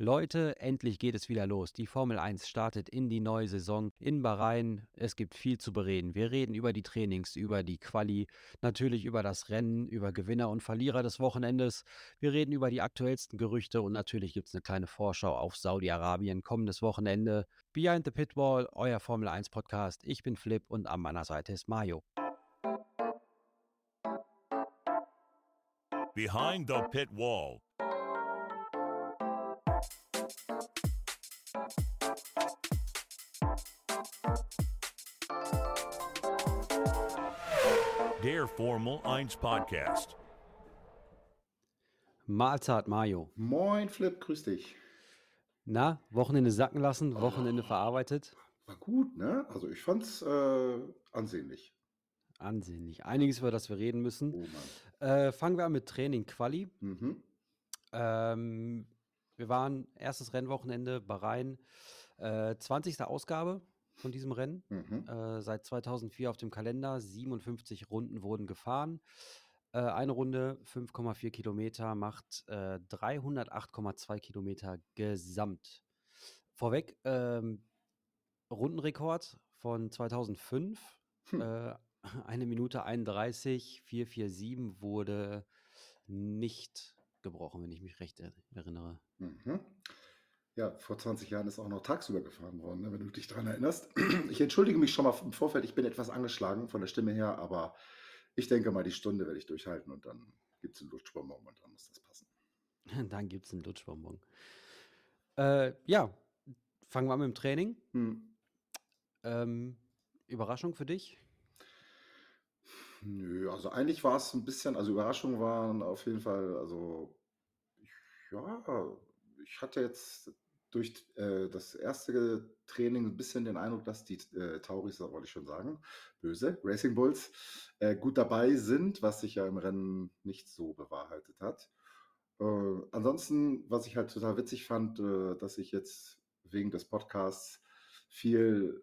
Leute, endlich geht es wieder los. Die Formel 1 startet in die neue Saison in Bahrain. Es gibt viel zu bereden. Wir reden über die Trainings, über die Quali, natürlich über das Rennen, über Gewinner und Verlierer des Wochenendes. Wir reden über die aktuellsten Gerüchte und natürlich gibt es eine kleine Vorschau auf Saudi-Arabien kommendes Wochenende. Behind the Pitwall, euer Formel 1 Podcast. Ich bin Flip und an meiner Seite ist Mario. Behind the Pit Wall. Der Formel 1 Podcast. Mahlzeit, Mario. Moin, Flip, grüß dich. Na, Wochenende sacken lassen, Wochenende verarbeitet. War gut, ne? Also ich fand's äh, ansehnlich. Ansehnlich. Einiges, über das wir reden müssen. Oh Mann. Äh, fangen wir an mit Training Quali. Mhm. Ähm, wir waren erstes Rennwochenende Bahrain, äh, 20. Ausgabe von diesem Rennen. Mhm. Äh, seit 2004 auf dem Kalender. 57 Runden wurden gefahren. Äh, eine Runde 5,4 Kilometer macht äh, 308,2 Kilometer gesamt. Vorweg ähm, Rundenrekord von 2005. Hm. Äh, eine Minute 31, 447 wurde nicht gebrochen, wenn ich mich recht er- erinnere. Mhm. Ja, vor 20 Jahren ist auch noch tagsüber gefahren worden, ne, wenn du dich daran erinnerst. Ich entschuldige mich schon mal im Vorfeld, ich bin etwas angeschlagen von der Stimme her, aber ich denke mal, die Stunde werde ich durchhalten und dann gibt es einen Lutschbonbon und dann muss das passen. Dann gibt es einen Lutschbonbon. Äh, ja, fangen wir an mit dem Training. Hm. Ähm, Überraschung für dich? Nö, also eigentlich war es ein bisschen, also Überraschungen waren auf jeden Fall, also ja, ich hatte jetzt durch äh, das erste Training ein bisschen den Eindruck, dass die äh, Tauris, wollte ich schon sagen, böse, Racing Bulls, äh, gut dabei sind, was sich ja im Rennen nicht so bewahrheitet hat. Äh, ansonsten, was ich halt total witzig fand, äh, dass ich jetzt wegen des Podcasts viel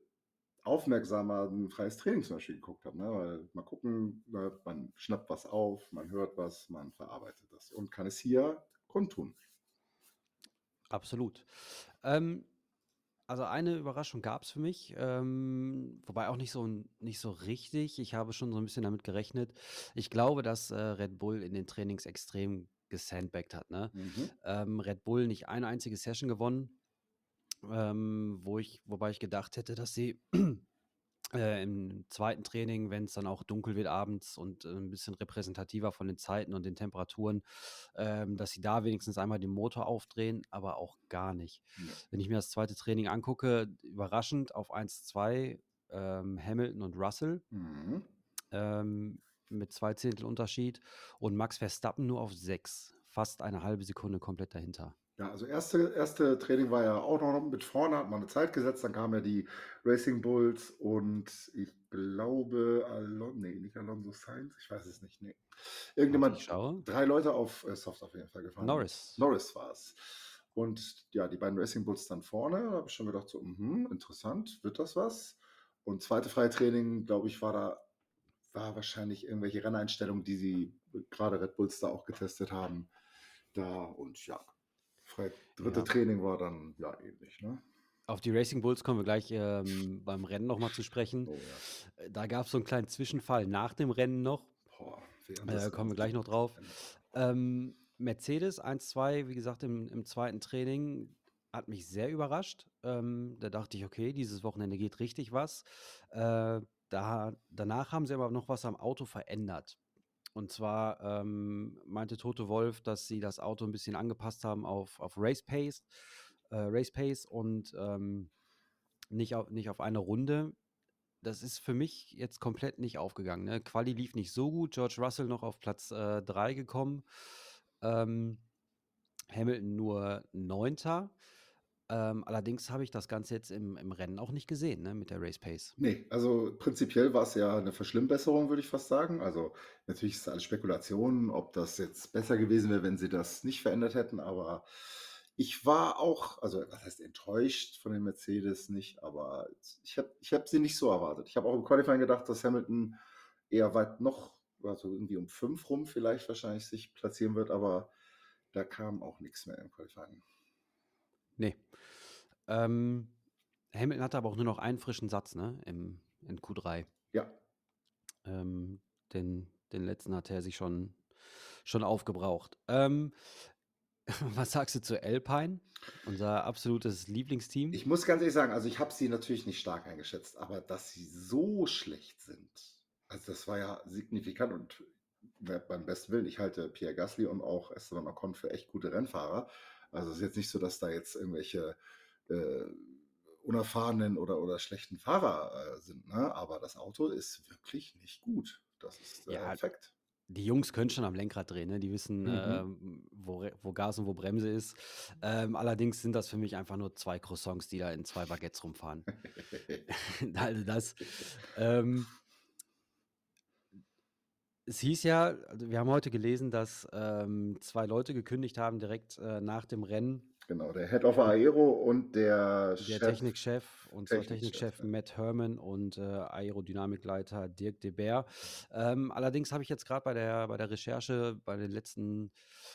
aufmerksamer ein freies Training zum Beispiel geguckt habe. Ne? Weil mal gucken, ne, man schnappt was auf, man hört was, man verarbeitet das und kann es hier kundtun. Absolut. Ähm, also eine Überraschung gab es für mich, ähm, wobei auch nicht so, nicht so richtig. Ich habe schon so ein bisschen damit gerechnet. Ich glaube, dass äh, Red Bull in den Trainings extrem gesandbagged hat. Ne? Mhm. ähm, Red Bull nicht eine einzige Session gewonnen, ähm, wo ich, wobei ich gedacht hätte, dass sie äh, im zweiten Training, wenn es dann auch dunkel wird abends und äh, ein bisschen repräsentativer von den Zeiten und den Temperaturen, ähm, dass sie da wenigstens einmal den Motor aufdrehen, aber auch gar nicht. Ja. Wenn ich mir das zweite Training angucke, überraschend auf 1-2 ähm, Hamilton und Russell Mhm. ähm, mit zwei Zehntel Unterschied und Max Verstappen nur auf 6, fast eine halbe Sekunde komplett dahinter. Ja, also erste, erste Training war ja auch noch mit vorne, hat man eine Zeit gesetzt, dann kamen ja die Racing Bulls und ich glaube Alonso, nee, nicht Alonso Sainz, ich weiß es nicht, nee. Irgendjemand, drei Leute auf äh, Soft auf jeden Fall gefahren. Norris. Norris war es. Und ja, die beiden Racing Bulls dann vorne, da habe ich schon gedacht, so, mhm, interessant, wird das was? Und zweite Freitraining, glaube ich, war da, war wahrscheinlich irgendwelche Renneinstellungen, die sie gerade Red Bulls da auch getestet haben. Da und ja, frei, dritte Ja. Training war dann ja ähnlich, ne? Auf die Racing Bulls kommen wir gleich ähm, beim Rennen nochmal zu sprechen. Oh ja. Äh, Da gab es so einen kleinen Zwischenfall nach dem Rennen noch. Boah, Äh, kommen wir gleich noch drauf. Ähm, Mercedes 1-2, wie gesagt, im, im zweiten Training hat mich sehr überrascht. Ähm, da dachte ich, okay, dieses Wochenende geht richtig was. Äh, da, danach haben sie aber noch was am Auto verändert. Und zwar ähm, meinte Tote Wolf, dass sie das Auto ein bisschen angepasst haben auf, auf Race Pace, äh, Race Pace und ähm, nicht, auf, nicht auf eine Runde. Das ist für mich jetzt komplett nicht aufgegangen. Ne? Quali lief nicht so gut. George Russell noch auf Platz 3 gekommen. Ähm, Hamilton nur Neunter. Ähm, allerdings habe ich das Ganze jetzt im, im Rennen auch nicht gesehen, ne, mit der Race Pace. Nee, also prinzipiell war es ja eine Verschlimmbesserung, würde ich fast sagen. Also natürlich ist es alles Spekulation, ob das jetzt besser gewesen wäre, wenn sie das nicht verändert hätten, aber ich war auch, also was heißt enttäuscht von den Mercedes nicht, aber ich habe ich hab sie nicht so erwartet. Ich habe auch im Qualifying gedacht, dass Hamilton eher weit noch, also irgendwie um fünf rum vielleicht wahrscheinlich sich platzieren wird, aber da kam auch nichts mehr im Qualifying. Nee. Ähm, Hamilton hatte aber auch nur noch einen frischen Satz, ne, im, in Q3. Ja. Ähm, den, den letzten hat er sich schon, schon aufgebraucht. Ähm, was sagst du zu Alpine, unser absolutes Lieblingsteam? Ich muss ganz ehrlich sagen, also ich habe sie natürlich nicht stark eingeschätzt, aber dass sie so schlecht sind, also das war ja signifikant und beim besten Willen, ich halte Pierre Gasly und auch Esteban Ocon für echt gute Rennfahrer. Also es ist jetzt nicht so, dass da jetzt irgendwelche äh, unerfahrenen oder, oder schlechten Fahrer äh, sind, ne? aber das Auto ist wirklich nicht gut. Das ist äh, Ja, Fakt. die Jungs können schon am Lenkrad drehen, ne? Die wissen, Mhm. ähm, wo, wo Gas und wo Bremse ist. Ähm, allerdings sind das für mich einfach nur zwei Croissants, die da in zwei Baguettes rumfahren. Also das, ähm, es hieß ja, also wir haben heute gelesen, dass ähm, zwei Leute gekündigt haben direkt äh, nach dem Rennen. Genau, der Head of Aero und der Der Chef. Technikchef, und zwar Technikchef, Technikchef ja. Matt Herman und äh, Aerodynamikleiter Dirk de Beer. Ähm, allerdings habe ich jetzt gerade bei der, bei der Recherche, bei den letzten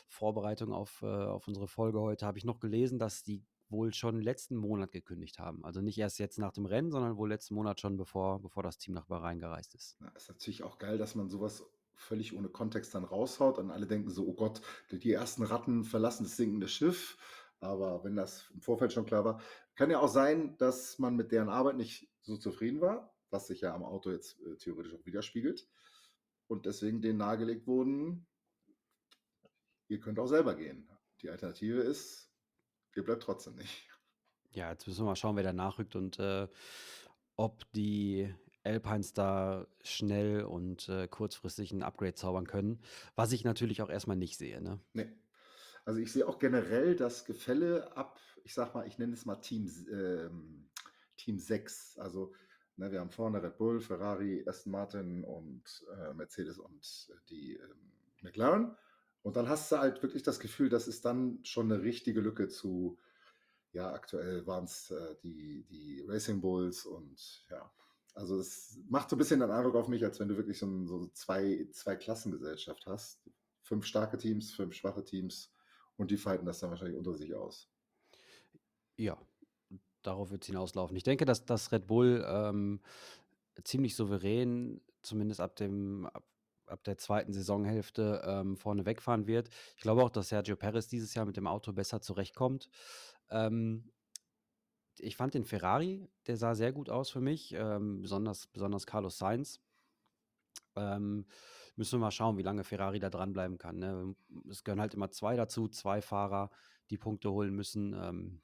Vorbereitungen auf, äh, auf unsere Folge heute, habe ich noch gelesen, dass die wohl schon letzten Monat gekündigt haben. Also nicht erst jetzt nach dem Rennen, sondern wohl letzten Monat schon, bevor, bevor das Team nach Bahrain gereist ist. Na, ist natürlich auch geil, dass man sowas völlig ohne Kontext dann raushaut und alle denken so, oh Gott, die- ersten Ratten verlassen das sinkende Schiff. Aber wenn das im Vorfeld schon klar war, kann ja auch sein, dass man mit deren Arbeit nicht so zufrieden war, was sich ja am Auto jetzt äh, theoretisch auch widerspiegelt. Und deswegen denen nahegelegt wurden, ihr könnt auch selber gehen. Die Alternative ist, ihr bleibt trotzdem nicht. Ja, jetzt müssen wir mal schauen, wer da nachrückt und äh, ob die Alpines da schnell und äh, kurzfristig ein Upgrade zaubern können. Was ich natürlich auch erstmal nicht sehe. Ne? Nee. Also ich sehe auch generell das Gefälle ab, ich sag mal, ich nenne es mal Team, ähm, Team 6. Also ne, wir haben vorne Red Bull, Ferrari, Aston Martin und äh, Mercedes und äh, die ähm, McLaren. Und dann hast du halt wirklich das Gefühl, das ist dann schon eine richtige Lücke zu, ja, aktuell waren es äh, die, die Racing Bulls und ja. Also es macht so ein bisschen den Eindruck auf mich, als wenn du wirklich so, ein, so zwei, zwei Klassengesellschaft hast. Fünf starke Teams, fünf schwache Teams und die fighten das dann wahrscheinlich unter sich aus. Ja, darauf wird es hinauslaufen. Ich denke, dass, dass Red Bull ähm, ziemlich souverän, zumindest ab, dem, ab, ab der zweiten Saisonhälfte, ähm, vorne wegfahren wird. Ich glaube auch, dass Sergio Perez dieses Jahr mit dem Auto besser zurechtkommt. Ähm, ich fand den Ferrari, der sah sehr gut aus für mich, ähm, besonders, besonders Carlos Sainz. Ähm, müssen wir mal schauen, wie lange Ferrari da dranbleiben kann. Ne? Es gehören halt immer zwei dazu, zwei Fahrer, die Punkte holen müssen. Ähm,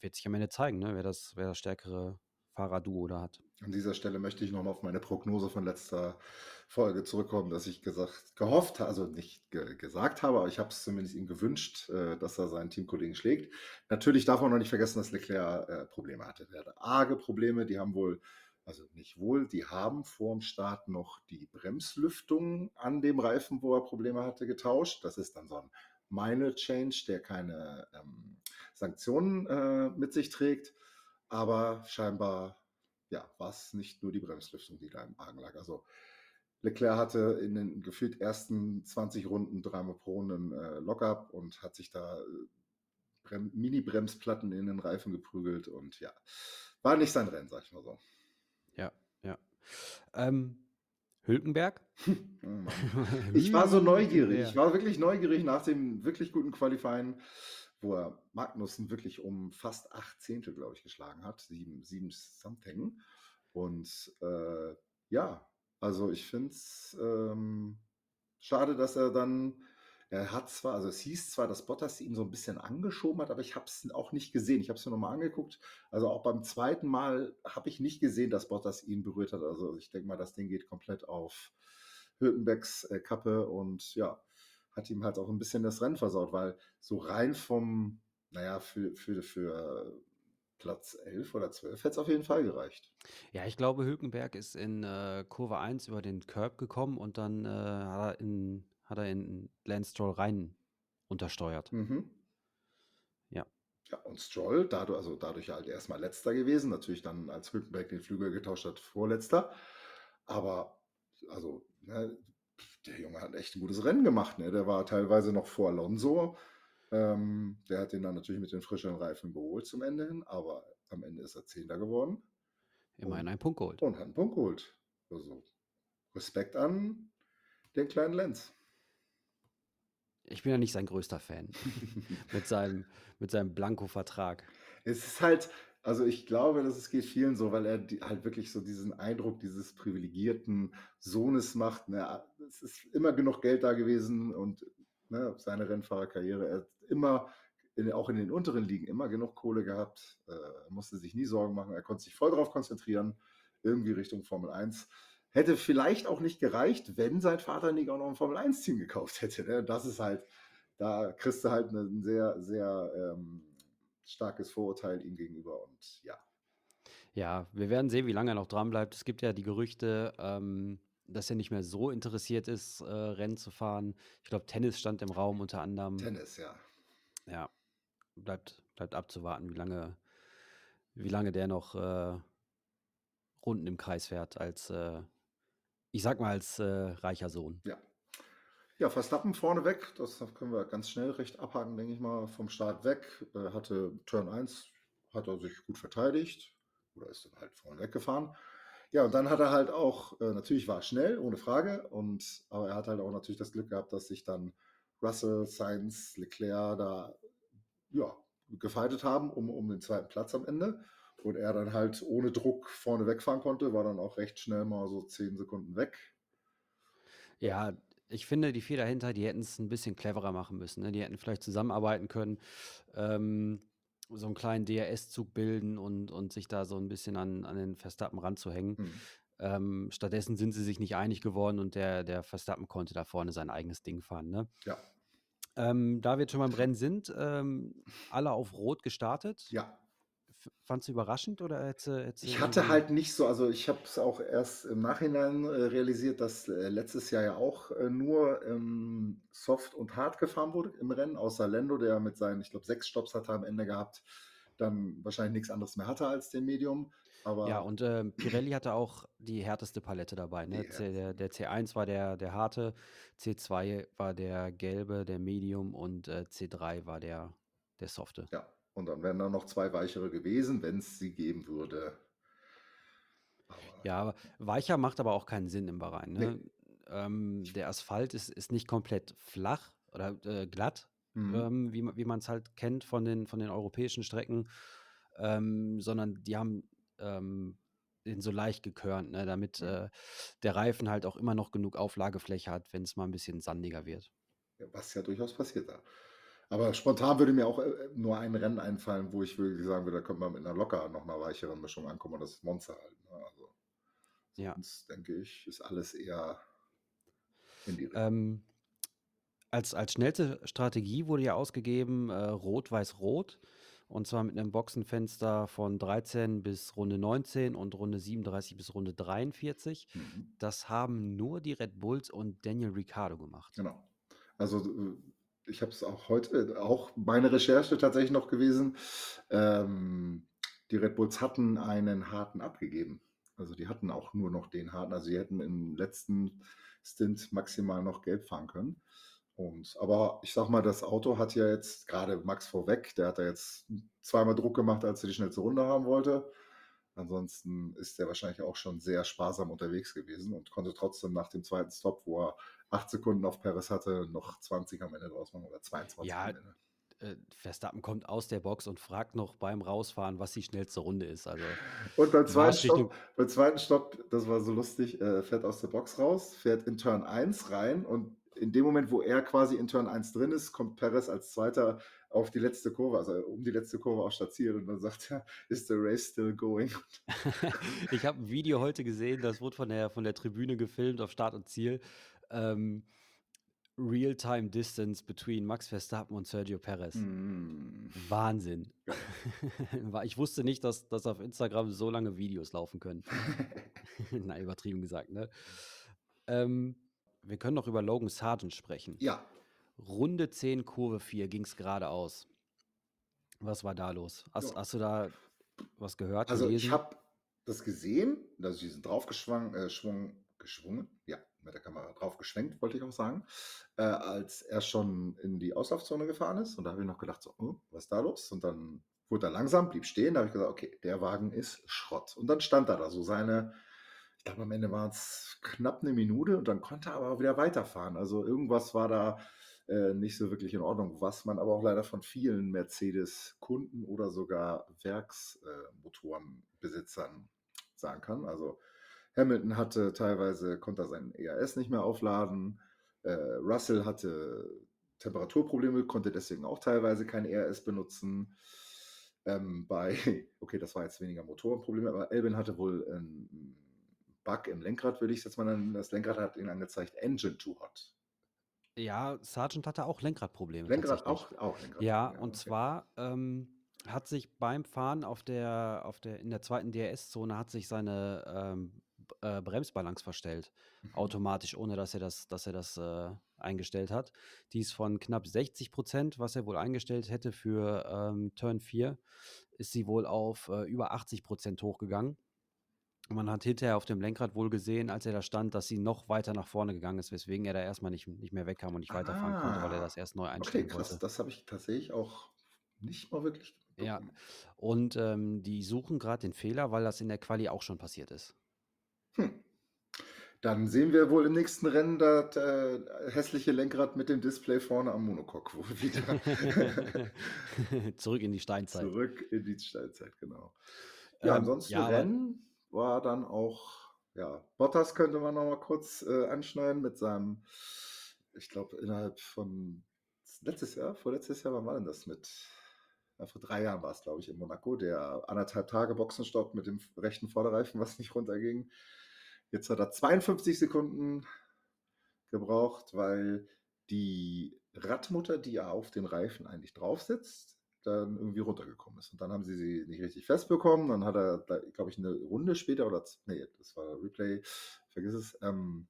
wird sich am Ende zeigen, ne? wer, das, wer das stärkere Fahrerduo da hat. An dieser Stelle möchte ich nochmal auf meine Prognose von letzter Folge zurückkommen, dass ich gesagt, gehofft, also nicht ge gesagt habe, aber ich habe es zumindest ihm gewünscht, äh, dass er seinen Teamkollegen schlägt. Natürlich darf man noch nicht vergessen, dass Leclerc äh, Probleme hatte. Er hatte arge Probleme, die haben wohl, also nicht wohl, die haben vorm Start noch die Bremslüftung an dem Reifen, wo er Probleme hatte, getauscht. Das ist dann so ein Minor Change, der keine ähm, Sanktionen äh, mit sich trägt. Aber scheinbar ja, war es nicht nur die Bremslüftung, die da im Argen lag. Also Leclerc hatte in den gefühlt ersten 20 Runden dreimal pro einen äh, Lockup und hat sich da äh, Brem- Mini-Bremsplatten in den Reifen geprügelt und ja, war nicht sein Rennen, sag ich mal so. Ja, ja. Ähm, Hülkenberg? Oh. Ich war so neugierig. Ich war wirklich neugierig nach dem wirklich guten Qualifying, wo er Magnussen wirklich um fast acht Zehntel, glaube ich, geschlagen hat. Sieben, sieben something. Und äh, ja, also ich finde es ähm, schade, dass er dann, er hat zwar, also es hieß zwar, dass Bottas ihn so ein bisschen angeschoben hat, aber ich habe es auch nicht gesehen. Ich habe es mir nochmal angeguckt. Also auch beim zweiten Mal habe ich nicht gesehen, dass Bottas ihn berührt hat. Also ich denke mal, das Ding geht komplett auf Hülkenbergs äh, Kappe und ja, hat ihm halt auch ein bisschen das Rennen versaut, weil so rein vom, naja, für, für, für Platz 11 oder 12 hätte es auf jeden Fall gereicht. Ja, ich glaube, Hülkenberg ist in äh, Kurve 1 über den Curb gekommen und dann äh, hat, er in, hat er in Lance Stroll rein untersteuert. Mhm. Ja. Ja, und Stroll, dadurch, also dadurch halt erstmal letzter gewesen, natürlich dann als Hülkenberg den Flügel getauscht hat, vorletzter. Aber, also, ne, der Junge hat echt ein gutes Rennen gemacht. Ne? Der war teilweise noch vor Alonso. Ähm, der hat den dann natürlich mit den frischeren Reifen überholt zum Ende hin, aber am Ende ist er Zehnter geworden Immerhin einen Punkt geholt. und hat einen Punkt geholt. Also Respekt an den kleinen Lenz. Ich bin ja nicht sein größter Fan mit seinem, mit seinem Blanko-Vertrag. Es ist halt, also ich glaube, dass es geht vielen so, weil er die, halt wirklich so diesen Eindruck dieses privilegierten Sohnes macht. Ne? Es ist immer genug Geld da gewesen und ne, seine Rennfahrerkarriere, er hat immer, in, auch in den unteren Ligen, immer genug Kohle gehabt, äh, musste sich nie Sorgen machen, er konnte sich voll darauf konzentrieren, irgendwie Richtung Formel 1. Hätte vielleicht auch nicht gereicht, wenn sein Vater nicht auch noch ein Formel 1-Team gekauft hätte. Ne? Das ist halt, da kriegst du halt ein sehr, sehr ähm, starkes Vorurteil ihm gegenüber und ja. Ja, wir werden sehen, wie lange er noch dran bleibt. Es gibt ja die Gerüchte, ähm, dass er nicht mehr so interessiert ist, äh, Rennen zu fahren. Ich glaube, Tennis stand im Raum unter anderem. Tennis, ja. Ja, bleibt, bleibt abzuwarten, wie lange, wie lange der noch äh, Runden im Kreis fährt als, äh, ich sag mal, als äh, reicher Sohn. Ja. Ja, Verstappen vorne weg, das können wir ganz schnell recht abhaken, denke ich mal, vom Start weg. Äh, hatte Turn 1, hat er sich gut verteidigt oder ist dann halt vorne weggefahren. Ja, und dann hat er halt auch, äh, natürlich war er schnell, ohne Frage, und, aber er hat halt auch natürlich das Glück gehabt, dass sich dann Russell, Sainz, Leclerc da ja, gefeitet haben um, um den zweiten Platz am Ende. Und er dann halt ohne Druck vorne wegfahren konnte, war dann auch recht schnell mal so zehn Sekunden weg. Ja, ich finde, die vier dahinter, die hätten es ein bisschen cleverer machen müssen. Ne? Die hätten vielleicht zusammenarbeiten können, ähm, so einen kleinen DRS-Zug bilden und, und sich da so ein bisschen an, an den Verstappen ranzuhängen. Hm. Ähm, stattdessen sind sie sich nicht einig geworden und der, der Verstappen konnte da vorne sein eigenes Ding fahren. Ne? Ja, Ähm, da wir jetzt schon beim Rennen sind, ähm, alle auf Rot gestartet. ja. Fandst du überraschend oder hätte, hätte Ich hatte halt nicht so, also ich habe es auch erst im Nachhinein äh, realisiert, dass äh, letztes Jahr ja auch äh, nur ähm, Soft und Hard gefahren wurde im Rennen, außer Lando, der mit seinen, ich glaube, sechs Stops hat er am Ende gehabt, dann wahrscheinlich nichts anderes mehr hatte als den Medium. Aber Ja, und ähm, Pirelli hatte auch die härteste Palette dabei. Ne? C, der, der C1 war der, der harte, C2 war der gelbe, der Medium und äh, C3 war der, der softe. ja, und dann wären da noch zwei weichere gewesen, wenn es sie geben würde. Aber Ja, aber weicher macht aber auch keinen Sinn im Bahrain. Ne? Ähm, der Asphalt ist, ist nicht komplett flach oder äh, glatt, mhm. ähm, wie, wie man es halt kennt von den, von den europäischen Strecken, ähm, sondern die haben ähm, den so leicht gekörnt, ne, damit Mhm. äh, der Reifen halt auch immer noch genug Auflagefläche hat, wenn es mal ein bisschen sandiger wird. Ja, was ja durchaus passiert da. Aber spontan würde mir auch äh, nur ein Rennen einfallen, wo ich wirklich sagen würde, da könnte man mit einer locker noch einer weicheren Mischung ankommen und das ist Monster halt. Ne? Also Ja. sonst denke ich, ist alles eher in die Richtung. Ähm, als, als schnellste Strategie wurde ja ausgegeben äh, Rot-Weiß-Rot. Und zwar mit einem Boxenfenster von 13 bis Runde 19 und Runde 37 bis Runde 43. Mhm. Das haben nur die Red Bulls und Daniel Ricciardo gemacht. Genau. Also äh, ich habe es auch heute, auch meine Recherche tatsächlich noch gewesen. Ähm, die Red Bulls hatten einen harten abgegeben. Also die hatten auch nur noch den harten. Also sie hätten im letzten Stint maximal noch gelb fahren können. Und, aber ich sag mal, das Auto hat ja jetzt gerade Max vorweg, der hat da jetzt zweimal Druck gemacht, als er die schnellste Runde haben wollte. Ansonsten ist er wahrscheinlich auch schon sehr sparsam unterwegs gewesen und konnte trotzdem nach dem zweiten Stop, wo er acht Sekunden auf Perez hatte, noch 20 am Ende draus machen oder 22 Ja, am Ende. Äh, Verstappen kommt aus der Box und fragt noch beim Rausfahren, was die schnellste Runde ist. Also Und beim zweiten, Stopp, beim zweiten Stopp, das war so lustig, äh, fährt aus der Box raus, fährt in Turn 1 rein und in dem Moment, wo er quasi in Turn 1 drin ist, kommt Perez als Zweiter auf die letzte Kurve, also um die letzte Kurve auch statiert und dann sagt er, is the race still going? ich habe ein Video heute gesehen, das wurde von der, von der Tribüne gefilmt auf Start und Ziel. Ähm, Real-Time Distance between Max Verstappen und Sergio Perez. Mm. Wahnsinn. Ich wusste nicht, dass, dass auf Instagram so lange Videos laufen können. Nein, übertrieben gesagt, ne? Ähm, wir können noch über Logan Sargent sprechen. Ja, Runde 10, Kurve 4 ging es geradeaus. Was war da los? Hast, Ja. hast du da was gehört? also ich gelesen? habe das gesehen, also die sind draufgeschwungen, äh, schwung, geschwungen, ja, mit der Kamera drauf geschwenkt, wollte ich auch sagen, äh, als er schon in die Auslaufzone gefahren ist. Und da habe ich noch gedacht, so, hm, was ist da los? Und dann wurde er langsam, blieb stehen. Da habe ich gesagt, okay, der Wagen ist Schrott. Und dann stand er da so seine, ich glaube, am Ende waren es knapp eine Minute und dann konnte er aber wieder weiterfahren. Also irgendwas war da äh, nicht so wirklich in Ordnung, was man aber auch leider von vielen Mercedes-Kunden oder sogar Werksmotorenbesitzern sagen kann. Also Hamilton hatte teilweise, konnte er seinen ERS nicht mehr aufladen. Äh, Russell hatte Temperaturprobleme, konnte deswegen auch teilweise kein ERS benutzen. Ähm, bei, okay, das war jetzt weniger Motorenprobleme, aber Elvin hatte wohl einen Bug im Lenkrad, würde ich jetzt mal nennen. Das Lenkrad hat ihn angezeigt, Engine too hot. Ja, Sargent hatte auch Lenkradprobleme. Lenkrad auch, auch Lenkrad. Ja, und okay. zwar ähm, hat sich beim Fahren auf der, auf der, in der zweiten DRS-Zone hat sich seine ähm, äh, Bremsbalance verstellt, mhm. automatisch, ohne dass er das, dass er das äh, eingestellt hat. Die ist von knapp 60 Prozent, was er wohl eingestellt hätte für ähm, Turn 4, ist sie wohl auf äh, über 80 Prozent hochgegangen. Man hat hinterher auf dem Lenkrad wohl gesehen, als er da stand, dass sie noch weiter nach vorne gegangen ist, weswegen er da erstmal nicht, nicht mehr wegkam und nicht weiterfahren ah, konnte, weil er das erst neu einstellen okay, krass, wollte. Das habe ich tatsächlich auch nicht mal wirklich. Ja, und ähm, die suchen gerade den Fehler, weil das in der Quali auch schon passiert ist. Hm. Dann sehen wir wohl im nächsten Rennen das äh, hässliche Lenkrad mit dem Display vorne am Monocoque wohl wieder. Zurück in die Steinzeit. Zurück in die Steinzeit, genau. Ja, ähm, ansonsten ja, Rennen war dann auch, ja, Bottas könnte man noch mal kurz äh, anschneiden mit seinem, ich glaube, innerhalb von letztes Jahr, vorletztes Jahr, wann war denn das mit? Ja, vor drei Jahren war es, glaube ich, in Monaco, der anderthalb Tage Boxenstopp mit dem rechten Vorderreifen, was nicht runterging. Jetzt hat er 52 Sekunden gebraucht, weil die Radmutter, die er auf den Reifen eigentlich drauf sitzt, dann irgendwie runtergekommen ist. Und dann haben sie sie nicht richtig festbekommen. Dann hat er, glaube ich, eine Runde später oder, nee, das war Replay, vergiss es. Ähm,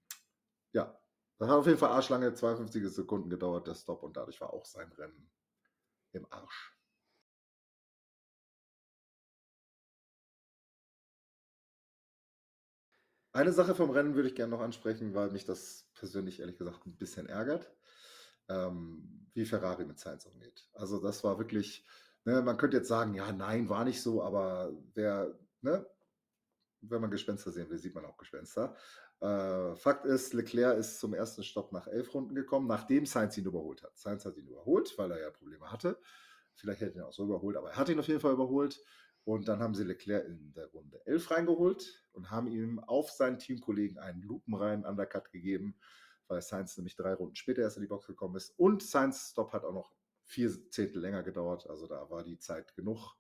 ja, das hat auf jeden Fall arschlange 52 Sekunden gedauert, der Stop. Und dadurch war auch sein Rennen im Arsch. Eine Sache vom Rennen würde ich gerne noch ansprechen, weil mich das persönlich ehrlich gesagt ein bisschen ärgert, ähm, wie Ferrari mit Sainz umgeht. Also das war wirklich, ne, man könnte jetzt sagen, ja, nein, war nicht so, aber wer, ne, wenn man Gespenster sehen will, sieht man auch Gespenster. Äh, Fakt ist, Leclerc ist zum ersten Stopp nach elf Runden gekommen, nachdem Sainz ihn überholt hat. Sainz hat ihn überholt, weil er ja Probleme hatte. Vielleicht hätte er ihn auch so überholt, aber er hat ihn auf jeden Fall überholt. Und dann haben sie Leclerc in der Runde 11 reingeholt und haben ihm auf seinen Teamkollegen einen lupenreinen Undercut gegeben, weil Sainz nämlich drei Runden später erst in die Box gekommen ist. Und Sainz Stop hat auch noch vier Zehntel länger gedauert. Also da war die Zeit genug,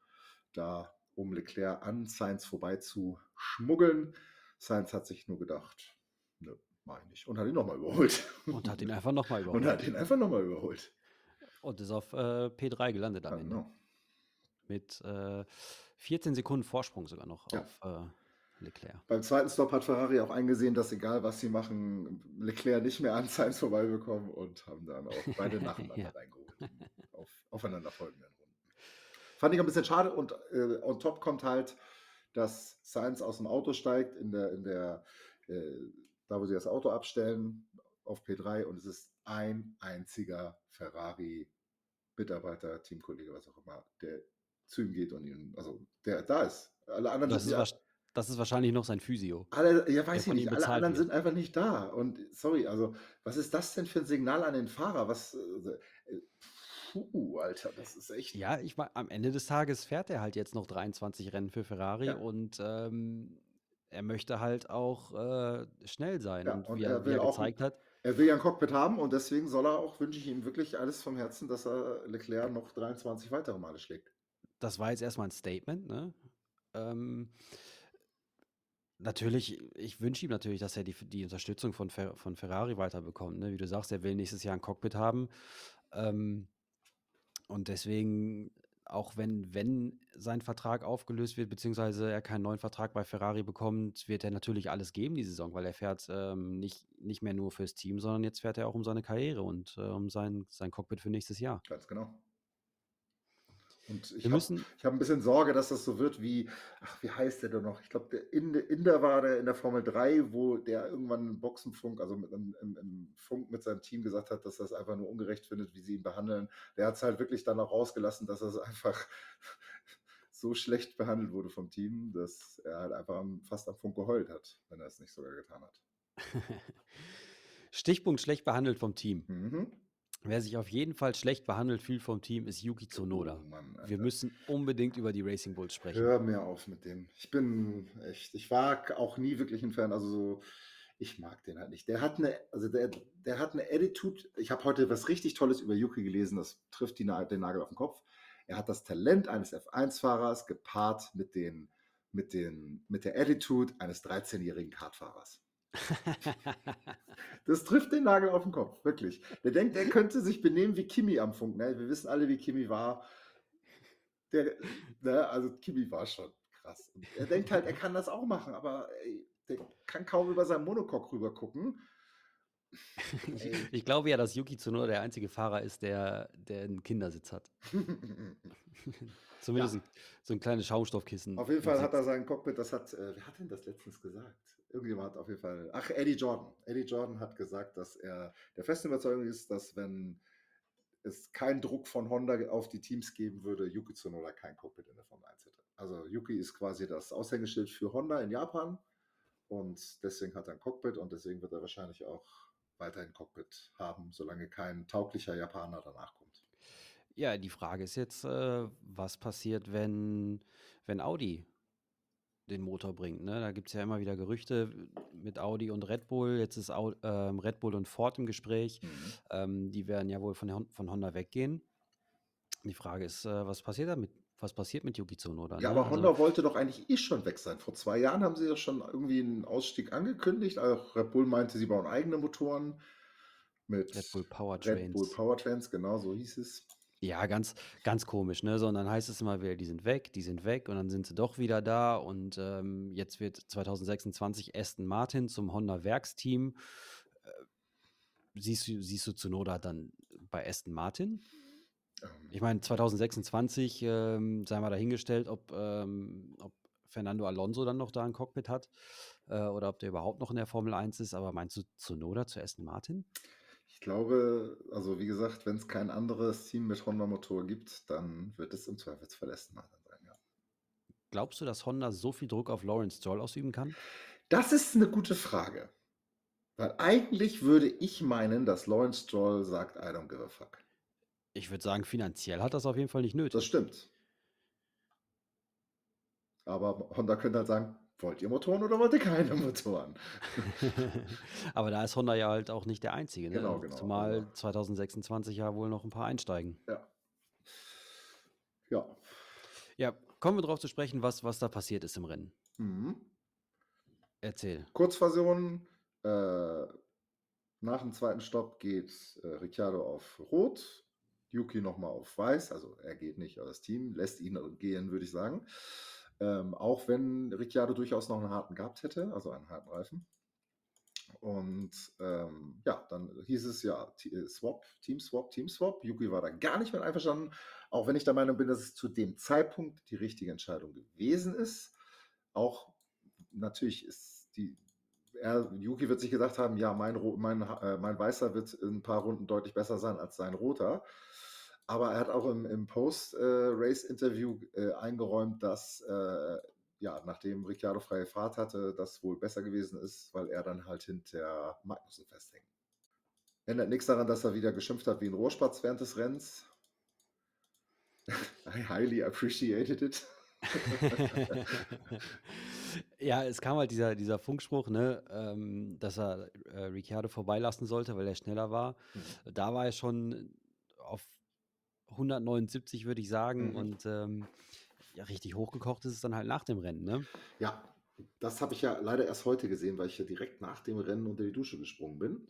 da um Leclerc an Sainz vorbei zu schmuggeln. Sainz hat sich nur gedacht, ne, mach ich nicht. Und hat ihn nochmal überholt. Und hat ihn einfach nochmal überholt. Und hat ihn einfach nochmal überholt. Und ist auf äh, P3 gelandet am ja, Ende. Genau. Mit äh, 14 Sekunden Vorsprung sogar noch ja. auf äh, Leclerc. Beim zweiten Stop hat Ferrari auch eingesehen, dass egal was sie machen, Leclerc nicht mehr an Sainz vorbeibekommen und haben dann auch beide nacheinander ja. reingeholt auf aufeinanderfolgenden Runden. Fand ich ein bisschen schade und äh, on top kommt halt, dass Sainz aus dem Auto steigt, in der, in der, äh, da wo sie das Auto abstellen, auf P3 und es ist ein einziger Ferrari-Mitarbeiter, Teamkollege, was auch immer, der zu ihm geht und ihn, also der da ist. Alle anderen das, ist, ja, das ist wahrscheinlich noch sein Physio. Alle, ja, weiß ich nicht. Alle anderen wird. sind einfach nicht da. Und sorry, also, was ist das denn für ein Signal an den Fahrer? Was. Äh, puh, Alter, das ist echt. Ja, ich meine, am Ende des Tages fährt er halt jetzt noch 23 Rennen für Ferrari ja. und ähm, er möchte halt auch äh, schnell sein. Ja, und, und wie er, wie er gezeigt hat. Er will ja ein Cockpit haben und deswegen soll er auch, wünsche ich ihm wirklich alles vom Herzen, dass er Leclerc noch 23 weitere Male schlägt das war jetzt erstmal ein Statement, ne? Ähm, natürlich, ich wünsche ihm natürlich, dass er die, die Unterstützung von, Fer von Ferrari weiterbekommt. Ne? Wie du sagst, er will nächstes Jahr ein Cockpit haben. Ähm, und deswegen, auch wenn, wenn sein Vertrag aufgelöst wird, beziehungsweise er keinen neuen Vertrag bei Ferrari bekommt, wird er natürlich alles geben die Saison, weil er fährt ähm, nicht, nicht mehr nur fürs Team, sondern jetzt fährt er auch um seine Karriere und äh, um sein, sein Cockpit für nächstes Jahr. Ganz genau. Und ich habe hab ein bisschen Sorge, dass das so wird wie, ach, wie heißt der denn noch? Ich glaube, der Inder, Inder war der in der Formel 3, wo der irgendwann im Boxenfunk, also mit, im, im, Funk mit seinem Team gesagt hat, dass er es einfach nur ungerecht findet, wie sie ihn behandeln. Der hat es halt wirklich dann auch rausgelassen, dass er es einfach so schlecht behandelt wurde vom Team, dass er halt einfach fast am Funk geheult hat, wenn er es nicht sogar getan hat. Stichpunkt schlecht behandelt vom Team. Mhm. Wer sich auf jeden Fall schlecht behandelt fühlt vom Team, ist Yuki Tsunoda. Oh Mann, Wir müssen unbedingt über die Racing Bulls sprechen. Hör mir auf mit dem. Ich bin echt, ich war auch nie wirklich ein Fan, also so, ich mag den halt nicht. Der hat eine, also der, der hat eine Attitude. Ich habe heute was richtig Tolles über Yuki gelesen, das trifft die, den Nagel auf den Kopf. Er hat das Talent eines F1-Fahrers gepaart mit, den, mit, den, mit der Attitude eines 13-jährigen Kartfahrers. Das trifft den Nagel auf den Kopf, wirklich. Der denkt, er könnte sich benehmen wie Kimi am Funk. Ne? Wir wissen alle, wie Kimi war. Der, ne? Also Kimi war schon krass. Und er denkt halt, er kann das auch machen, aber ey, der kann kaum über seinen Monocoque rüber gucken. Ich glaube ja, dass Yuki Tsunoda der einzige Fahrer ist, der, der einen Kindersitz hat. Zumindest Ja. so ein kleines Schaumstoffkissen. Auf jeden Fall hat er sein Cockpit, das hat, äh, wer hat denn das letztens gesagt? Irgendjemand hat auf jeden Fall, ach, Eddie Jordan. Eddie Jordan hat gesagt, dass er der festen Überzeugung ist, dass wenn es keinen Druck von Honda auf die Teams geben würde, Yuki Tsunoda kein Cockpit in der Formel 1 hätte. Also Yuki ist quasi das Aushängeschild für Honda in Japan und deswegen hat er ein Cockpit und deswegen wird er wahrscheinlich auch weiterhin Cockpit haben, solange kein tauglicher Japaner danach kommt. Ja, die Frage ist jetzt, äh, was passiert, wenn, wenn Audi den Motor bringt. Ne? Da gibt es ja immer wieder Gerüchte mit Audi und Red Bull. Jetzt ist Au ähm, Red Bull und Ford im Gespräch. Mhm. Ähm, die werden ja wohl von, von Honda weggehen. Die Frage ist, äh, was passiert damit? Was passiert mit Yuki Tsunoda? Ja, ne? aber Honda wollte doch eigentlich eh schon weg sein. Vor zwei Jahren haben sie ja schon irgendwie einen Ausstieg angekündigt. Auch Red Bull meinte, sie bauen eigene Motoren mit Red Bull Red Powertrains. Bull Powertrains, genau so hieß es. Ja, ganz, ganz komisch, ne? So, und dann heißt es immer wieder, die sind weg, die sind weg und dann sind sie doch wieder da und ähm, jetzt wird 2026 Aston Martin zum Honda Werksteam. Äh, siehst du, siehst du Tsunoda dann bei Aston Martin? Ähm, Ich meine, 2026, ähm, sei mal dahingestellt, ob, ähm, ob Fernando Alonso dann noch da ein Cockpit hat äh, oder ob der überhaupt noch in der Formel 1 ist, aber meinst du Tsunoda zu Aston Martin? ich glaube, also wie gesagt, wenn es kein anderes Team mit Honda-Motor gibt, dann wird es im Zweifelsfall Aston Martin sein, ja. Glaubst du, dass Honda so viel Druck auf Lawrence Stroll ausüben kann? Das ist eine gute Frage. Weil eigentlich würde ich meinen, dass Lawrence Stroll sagt, I don't give a fuck. Ich würde sagen, finanziell hat das auf jeden Fall nicht Das nötig. stimmt. Aber Honda könnte halt sagen, wollt ihr Motoren oder wollt ihr keine Motoren? Aber da ist Honda ja halt auch nicht der Einzige. Ne? Genau, genau. Zumal Also- 2026 ja wohl noch ein paar einsteigen. Ja. Ja. Ja, kommen wir drauf zu sprechen, was, was da passiert ist im Rennen. Mhm. Erzähl. Kurzversion. Äh, nach dem zweiten Stopp geht äh, Ricciardo auf Rot, Yuki nochmal auf Weiß. Also er geht nicht, aber das Team lässt ihn gehen, würde ich sagen. Ähm, auch wenn Ricciardo durchaus noch einen harten gehabt hätte, also einen harten Reifen. Und ähm, ja, dann hieß es ja äh, Swap, Team Swap, Team Swap. Yuki war da gar nicht mit einverstanden, auch wenn ich der Meinung bin, dass es zu dem Zeitpunkt die richtige Entscheidung gewesen ist. Auch natürlich ist die, er, Yuki wird sich gedacht haben, ja, mein, mein, äh, mein Weißer wird in ein paar Runden deutlich besser sein als sein Roter. Aber er hat auch im, im Post-Race-Interview äh, eingeräumt, dass äh, ja, nachdem Ricciardo freie Fahrt hatte, das wohl besser gewesen ist, weil er dann halt hinter Magnussen festhängt. Ändert nichts daran, dass er wieder geschimpft hat wie ein Rohrspatz während des Rennens. I highly appreciated it. ja, es kam halt dieser, dieser Funkspruch, ne, ähm, dass er äh, Ricciardo vorbeilassen sollte, weil er schneller war. Mhm. Da war er schon auf 179, würde ich sagen. Mhm. Und ähm, ja, richtig hochgekocht ist es dann halt nach dem Rennen, ne? Ja, das habe ich ja leider erst heute gesehen, weil ich ja direkt nach dem Rennen unter die Dusche gesprungen bin.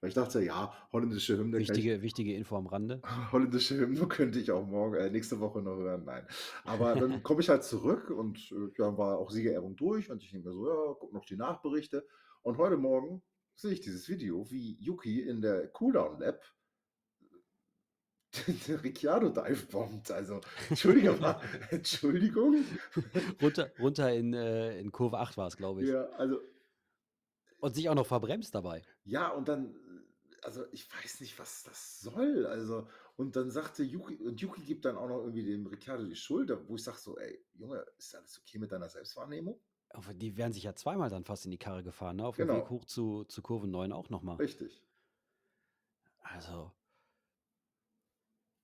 Weil ich dachte, ja, holländische Hymne, kann ich, Wichtige, wichtige Info am Rande. holländische Hymne könnte ich auch morgen, äh, nächste Woche noch hören. Nein. Aber dann komme ich halt zurück und äh, ja, war auch Siegerehrung durch und ich denke mir so, ja, guck noch die Nachberichte. Und heute Morgen sehe ich dieses Video, wie Yuki in der Cooldown Lab Ricciardo divebombt. Also, Entschuldigung, Entschuldigung. runter, runter in, äh, in Kurve 8 war es, glaube ich. Ja, also, Und sich auch noch verbremst dabei. ja, und dann, also ich weiß nicht, was das soll. Also, und dann sagte Yuki, und Yuki gibt dann auch noch irgendwie dem Ricciardo die Schuld, wo ich sage so, ey, Junge, ist alles okay mit deiner Selbstwahrnehmung? Aber Die wären sich ja zweimal dann fast in die Karre gefahren, ne? Auf dem Genau. Weg hoch zu, zu Kurve 9 auch nochmal. Richtig. Also,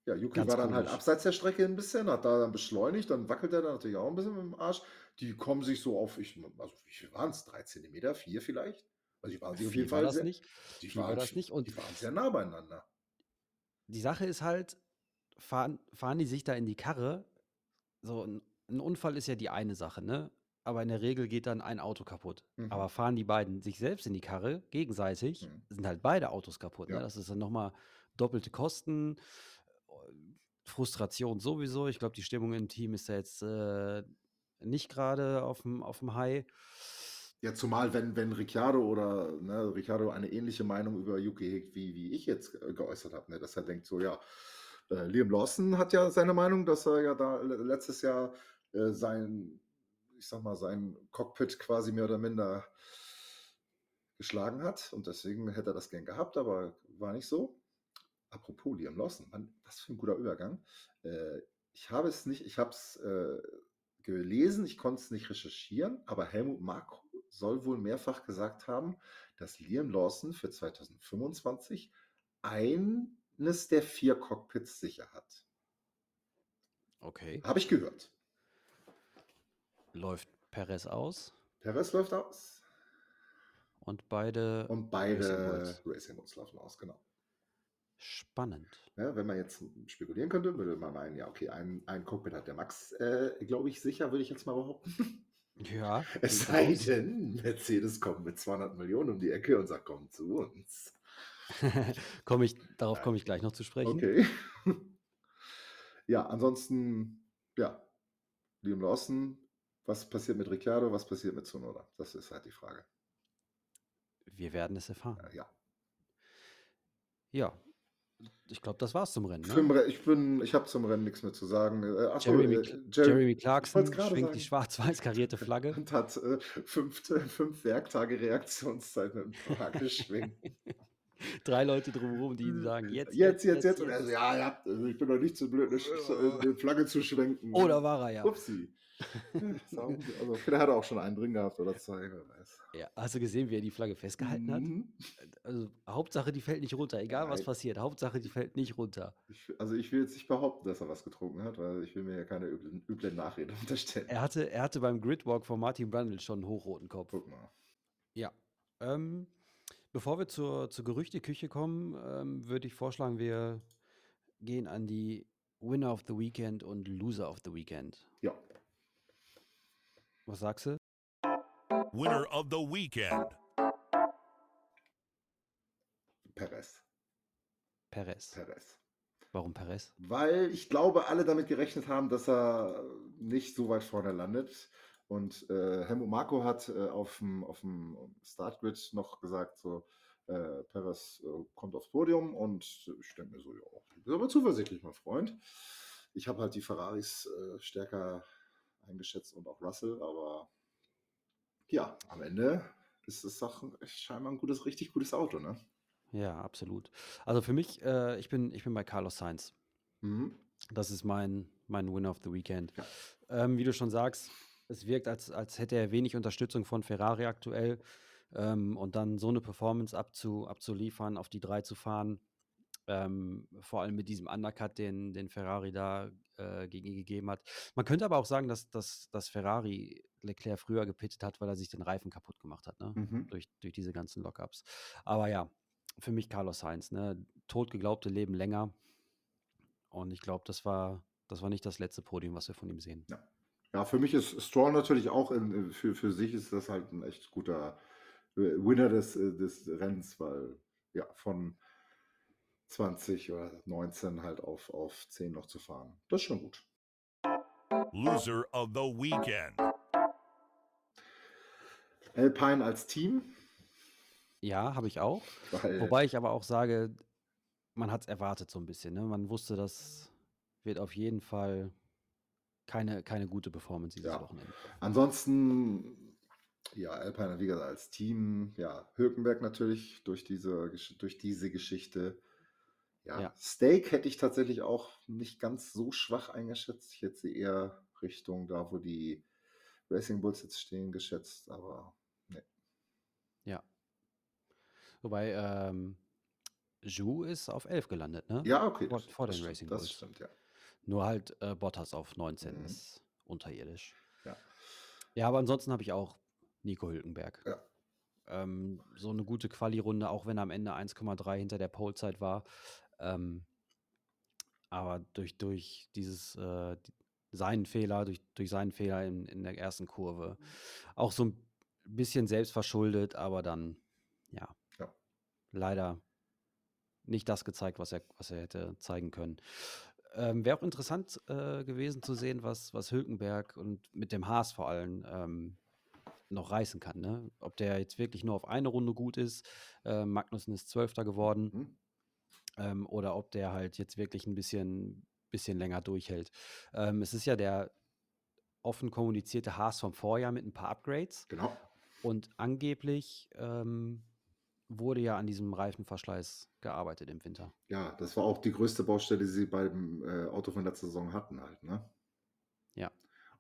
Ja, Yuki Ganz war dann halt komisch. abseits der Strecke ein bisschen, hat da dann beschleunigt, dann wackelt er dann natürlich auch ein bisschen mit dem Arsch. Die kommen sich so auf, ich, also wie viel waren es? Drei Zentimeter, vier vielleicht? Also die waren sich auf jeden war Fall das sehr, nicht. die viel war waren, das nicht. Und- die waren sehr nah beieinander. Die Sache ist halt, fahren, fahren die sich da in die Karre? So, ein, ein Unfall ist ja die eine Sache, ne? Aber in der Regel geht dann ein Auto kaputt. Mhm. Aber fahren die beiden sich selbst in die Karre, gegenseitig, Mhm. sind halt beide Autos kaputt. Ja. Ne? Das ist dann nochmal doppelte Kosten, Frustration sowieso. Ich glaube, die Stimmung im Team ist ja jetzt äh, nicht gerade auf dem High. Ja, zumal wenn, wenn Ricciardo oder ne, Ricciardo eine ähnliche Meinung über Yuki hegt, wie, wie ich jetzt geäußert habe, ne, dass er denkt, so ja, äh, Liam Lawson hat ja seine Meinung, dass er ja da le- letztes Jahr äh, sein, ich sag mal, sein Cockpit quasi mehr oder minder geschlagen hat und deswegen hätte er das gern gehabt, aber war nicht so. Apropos Liam Lawson, Mann, was für ein guter Übergang. Äh, ich habe es nicht, ich habe es äh, gelesen, ich konnte es nicht recherchieren, aber Helmut Marko soll wohl mehrfach gesagt haben, dass Liam Lawson für 2025 eines der vier Cockpits sicher hat. Okay. Habe ich gehört. Läuft Perez aus Perez läuft aus und beide und beide. Racing Bulls laufen aus, genau. Spannend. Ja, wenn man jetzt spekulieren könnte, würde man meinen, ja, okay, ein, ein Cockpit hat der Max, äh, glaube ich, sicher, würde ich jetzt mal behaupten. Ja. Es sei aus. denn, Mercedes kommt mit 200 Millionen um die Ecke und sagt, komm zu uns. Komm ich, darauf komme ich gleich noch zu sprechen. Okay. ja, ansonsten, ja, Liam Lawson, was passiert mit Ricciardo, was passiert mit Tsunoda? Das ist halt die Frage. Wir werden es erfahren. Äh, Ja. Ja. Ich glaube, das war's zum Rennen. Ne? Ich bin, ich habe zum Rennen nichts mehr zu sagen. Äh, so, Jeremy, äh, Jer- Jeremy Clarkson schwingt die sagen. schwarz-weiß karierte Flagge. und hat äh, fünf, fünf Werktage Reaktionszeit mit dem Flagge geschwingt. Drei Leute drumherum, die ihm sagen, jetzt, jetzt, jetzt, jetzt. Und er so, ja, ja, also ich bin doch nicht zu blöd, eine, Oh. Flagge zu schwenken. Oh, da war er ja. Upsi. Also, vielleicht hat er auch schon einen drin gehabt oder zwei, wer weiß. ja. Hast du gesehen, wie er die Flagge festgehalten hat? Mhm. Also Hauptsache, die fällt nicht runter. Egal, was Nein. passiert. Hauptsache, die fällt nicht runter. Ich, also ich will jetzt nicht behaupten, dass er was getrunken hat, weil ich will mir ja keine üblen, üblen Nachrede unterstellen. Er hatte, er hatte beim Gridwalk von Martin Brundle schon einen hochroten Kopf. Guck mal. Ja. Ähm, bevor wir zur, zur Gerüchteküche kommen, ähm, würde ich vorschlagen, wir gehen an die Winner of the Weekend und Loser of the Weekend. Ja. Was sagst du? Winner of the weekend. Perez. Perez. Perez. Warum Perez? Weil ich glaube, alle damit gerechnet haben, dass er nicht so weit vorne landet. Und äh, Helmut Marko hat äh, auf dem auf dem Startgrid noch gesagt, so, äh, Perez äh, kommt aufs Podium. Und ich denke mir so, ja, du bist aber zuversichtlich, mein Freund. Ich habe halt die Ferraris äh, stärker eingeschätzt und auch Russell, aber ja, am Ende ist es auch scheinbar ein gutes, richtig gutes Auto, ne? Ja, absolut. Also für mich, äh, ich, bin, ich bin bei Carlos Sainz. Mhm. Das ist mein, mein Winner of the Weekend. Ja. Ähm, wie du schon sagst, es wirkt, als, als hätte er wenig Unterstützung von Ferrari aktuell. Ähm, und dann so eine Performance abzu, abzuliefern, auf die drei zu fahren, ähm, vor allem mit diesem Undercut, den, den Ferrari da äh, gegen ihn gegeben hat. Man könnte aber auch sagen, dass, dass, dass Ferrari Leclerc früher gepittet hat, weil er sich den Reifen kaputt gemacht hat, ne? Mhm. durch, durch diese ganzen Lockups. Aber ja, für mich Carlos Sainz, ne? Totgeglaubte leben länger. Und ich glaube, das war, das war nicht das letzte Podium, was wir von ihm sehen. Ja, für mich ist Stroll natürlich auch, in, für, für sich ist das halt ein echt guter äh, Winner des, äh, des Rennens, weil ja, von 20 oder 19 halt auf, auf 10 noch zu fahren. Das ist schon gut. Loser of the weekend. Alpine als Team, Ja, habe ich auch. weil Wobei ich aber auch sage, man hat es erwartet so ein bisschen. Ne? Man wusste, das wird auf jeden Fall keine, keine gute Performance dieses Ja. Wochenende. Ansonsten, ja, Alpine, wie gesagt, als Team, ja, Hülkenberg natürlich durch diese, durch diese Geschichte. Ja, Ja. Steak hätte ich tatsächlich auch nicht ganz so schwach eingeschätzt. Ich hätte sie eher Richtung da, wo die Racing Bulls jetzt stehen, geschätzt, aber Ja. Wobei, ähm, Zhu ist auf 11 gelandet, ne? ja, okay. Vor, das- vor das den stimmt, Racing Das Bulls. stimmt, ja. Nur halt äh, Bottas auf 19 Mhm. ist unterirdisch. Ja. Ja, aber ansonsten habe ich auch Nico Hülkenberg. Ja. Ähm, so eine gute Quali-Runde, auch wenn er am Ende 1,3 hinter der Polezeit war. Ähm, aber durch, durch dieses, äh, seinen Fehler, durch, durch seinen Fehler in, in der ersten Kurve, auch so ein bisschen selbst verschuldet, aber dann, ja, Ja. leider nicht das gezeigt, was er, was er hätte zeigen können. Ähm, Wäre auch interessant äh, gewesen zu sehen, was, was Hülkenberg und mit dem Haas vor allem ähm, noch reißen kann. Ne? Ob der jetzt wirklich nur auf eine Runde gut ist. Äh, Magnussen ist Zwölfter geworden. Mhm. Ähm, oder ob der halt jetzt wirklich ein bisschen, bisschen länger durchhält. Ähm, es ist ja der offen kommunizierte Haas vom Vorjahr mit ein paar Upgrades. Genau. Und angeblich ähm, wurde ja an diesem Reifenverschleiß gearbeitet im Winter. Ja, das war auch die größte Baustelle, die sie beim äh, Auto von letzter Saison hatten halt, ne? Ja.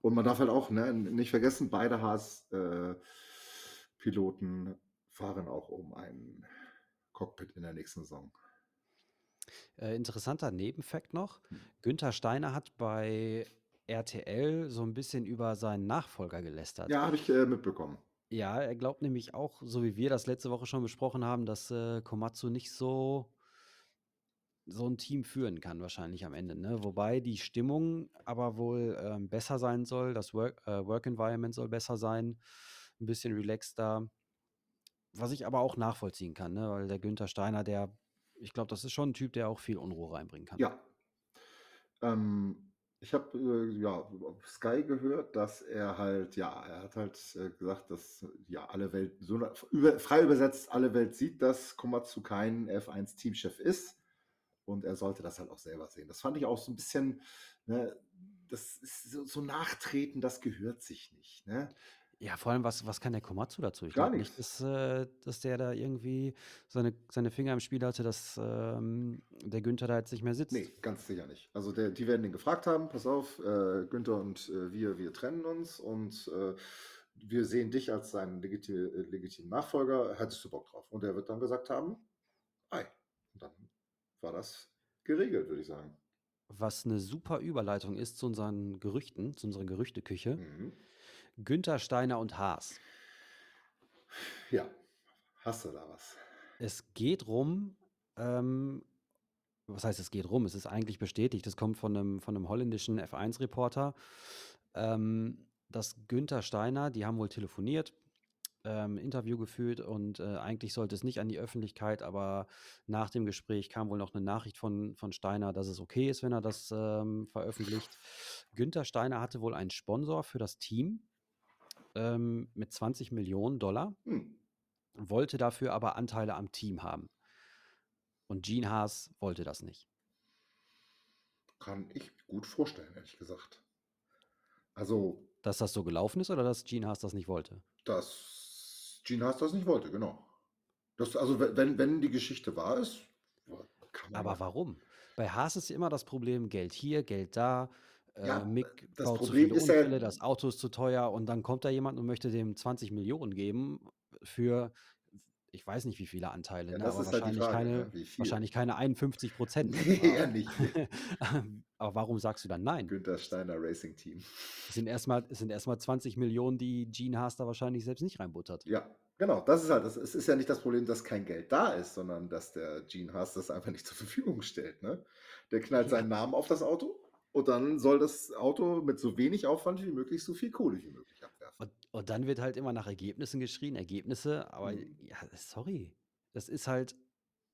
Und man darf halt auch ne, nicht vergessen, beide Haas-Piloten fahren auch um ein Cockpit in der nächsten Saison. Äh, interessanter Nebenfakt noch: Hm. Günther Steiner hat bei RTL so ein bisschen über seinen Nachfolger gelästert. Ja, habe ich äh, mitbekommen. Ja, er glaubt nämlich auch, so wie wir das letzte Woche schon besprochen haben, dass äh, Komatsu nicht so, so ein Team führen kann, wahrscheinlich am Ende. Ne? Wobei die Stimmung aber wohl ähm, besser sein soll, das Work, äh, Work Environment soll besser sein, ein bisschen relaxter. Was ich aber auch nachvollziehen kann, ne? weil der Günther Steiner, der, ich glaube, das ist schon ein Typ, der auch viel Unruhe reinbringen kann. Ja. Ähm, ich habe äh, ja auf Sky gehört, dass er halt, ja, er hat halt äh, gesagt, dass ja alle Welt, so über, frei übersetzt, alle Welt sieht, dass Komatsu kein F1-Teamchef ist. Und er sollte das halt auch selber sehen. Das fand ich auch so ein bisschen, ne, das ist so, so nachtreten, das gehört sich nicht. Ne? Ja, vor allem, was, was kann der Komatsu dazu? Ich Gar glaube nicht, dass, äh, dass der da irgendwie seine, seine Finger im Spiel hatte, dass ähm, der Günther da jetzt nicht mehr sitzt. Nee, ganz sicher nicht. Also der, die werden ihn gefragt haben, pass auf, äh, Günther und äh, wir, wir trennen uns und äh, wir sehen dich als seinen äh, legitimen Nachfolger, hättest du Bock drauf? Und er wird dann gesagt haben, ei. Und dann war das geregelt, würde ich sagen. Was eine super Überleitung ist zu unseren Gerüchten, zu unserer Gerüchteküche. Mhm. Günther Steiner und Haas. Ja, hast du da was? Es geht rum, ähm, was heißt, es geht rum? Es ist eigentlich bestätigt. Es kommt von einem, von einem holländischen F1-Reporter, ähm, dass Günther Steiner, die haben wohl telefoniert, ähm, Interview geführt und äh, eigentlich sollte es nicht an die Öffentlichkeit, aber nach dem Gespräch kam wohl noch eine Nachricht von, von Steiner, dass es okay ist, wenn er das ähm, veröffentlicht. Günther Steiner hatte wohl einen Sponsor für das Team ähm, mit 20 Millionen Dollar Hm. wollte dafür aber Anteile am Team haben. Und Gene Haas wollte das nicht. Kann ich gut vorstellen, ehrlich gesagt. Also, Dass das so gelaufen ist oder dass Gene Haas das nicht wollte? dass Gene Haas das nicht wollte, genau. Das, also, wenn- wenn, die Geschichte wahr ist, kann man Aber warum? Bei Haas ist immer das Problem, Geld hier, Geld da. Äh, Ja, Mick das baut zu Problem viele ist ja- Unfälle, das Auto ist zu teuer und dann kommt da jemand und möchte dem 20 Millionen geben für, ich weiß nicht wie viele Anteile, Ja, ne, das aber ist halt wahrscheinlich, Frage, keine, ne? Wahrscheinlich keine 51 Prozent. Nee, eher nicht. aber warum sagst du dann nein? Günther Steiner Racing Team. Es sind erstmal sind erstmal 20 Millionen, die Gene Haas da wahrscheinlich selbst nicht reinbuttert. Ja, genau. Das ist halt, das, es ist ja nicht das Problem, dass kein Geld da ist, sondern dass der Gene Haas das einfach nicht zur Verfügung stellt. Ne? Der knallt seinen Namen auf das Auto und dann soll das Auto mit so wenig Aufwand wie möglich so viel Kohle wie möglich abwerfen. Und, und dann wird halt immer nach Ergebnissen geschrien, Ergebnisse, aber Mhm. ja, sorry, das ist halt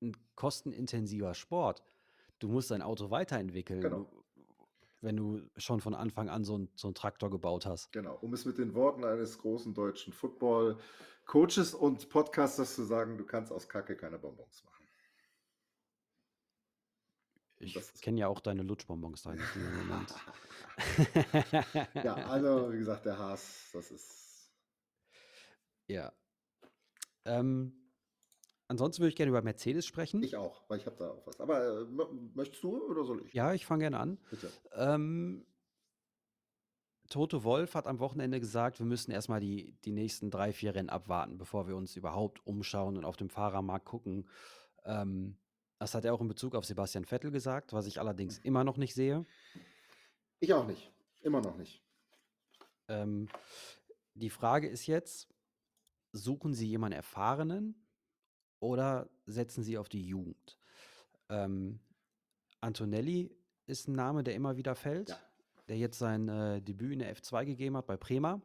ein kostenintensiver Sport. Du musst dein Auto weiterentwickeln, Genau. wenn du schon von Anfang an so, ein, so einen Traktor gebaut hast. Genau, um es mit den Worten eines großen deutschen Football-Coaches und Podcasters zu sagen, du kannst aus Kacke keine Bonbons machen. Ich kenne ja auch deine Lutschbonbons da in diesem Moment. Ja, also wie gesagt, der Haas, das ist Ja. Ähm, ansonsten würde ich gerne über Mercedes sprechen. ich auch, weil ich habe da auch was. Aber äh, mö- möchtest du oder soll ich? Ja, ich fange gerne an. Bitte. Ähm, Toto Wolf hat am Wochenende gesagt, wir müssen erstmal die, die nächsten drei, vier Rennen abwarten, bevor wir uns überhaupt umschauen und auf dem Fahrermarkt gucken. Ähm, das hat er auch in Bezug auf Sebastian Vettel gesagt, was ich allerdings immer noch nicht sehe. Ich auch nicht. Immer noch nicht. Ähm, die Frage ist jetzt, suchen Sie jemanden Erfahrenen oder setzen Sie auf die Jugend? Ähm, Antonelli ist ein Name, der immer wieder fällt, Ja. der jetzt sein äh, Debüt in der F2 gegeben hat bei Prema.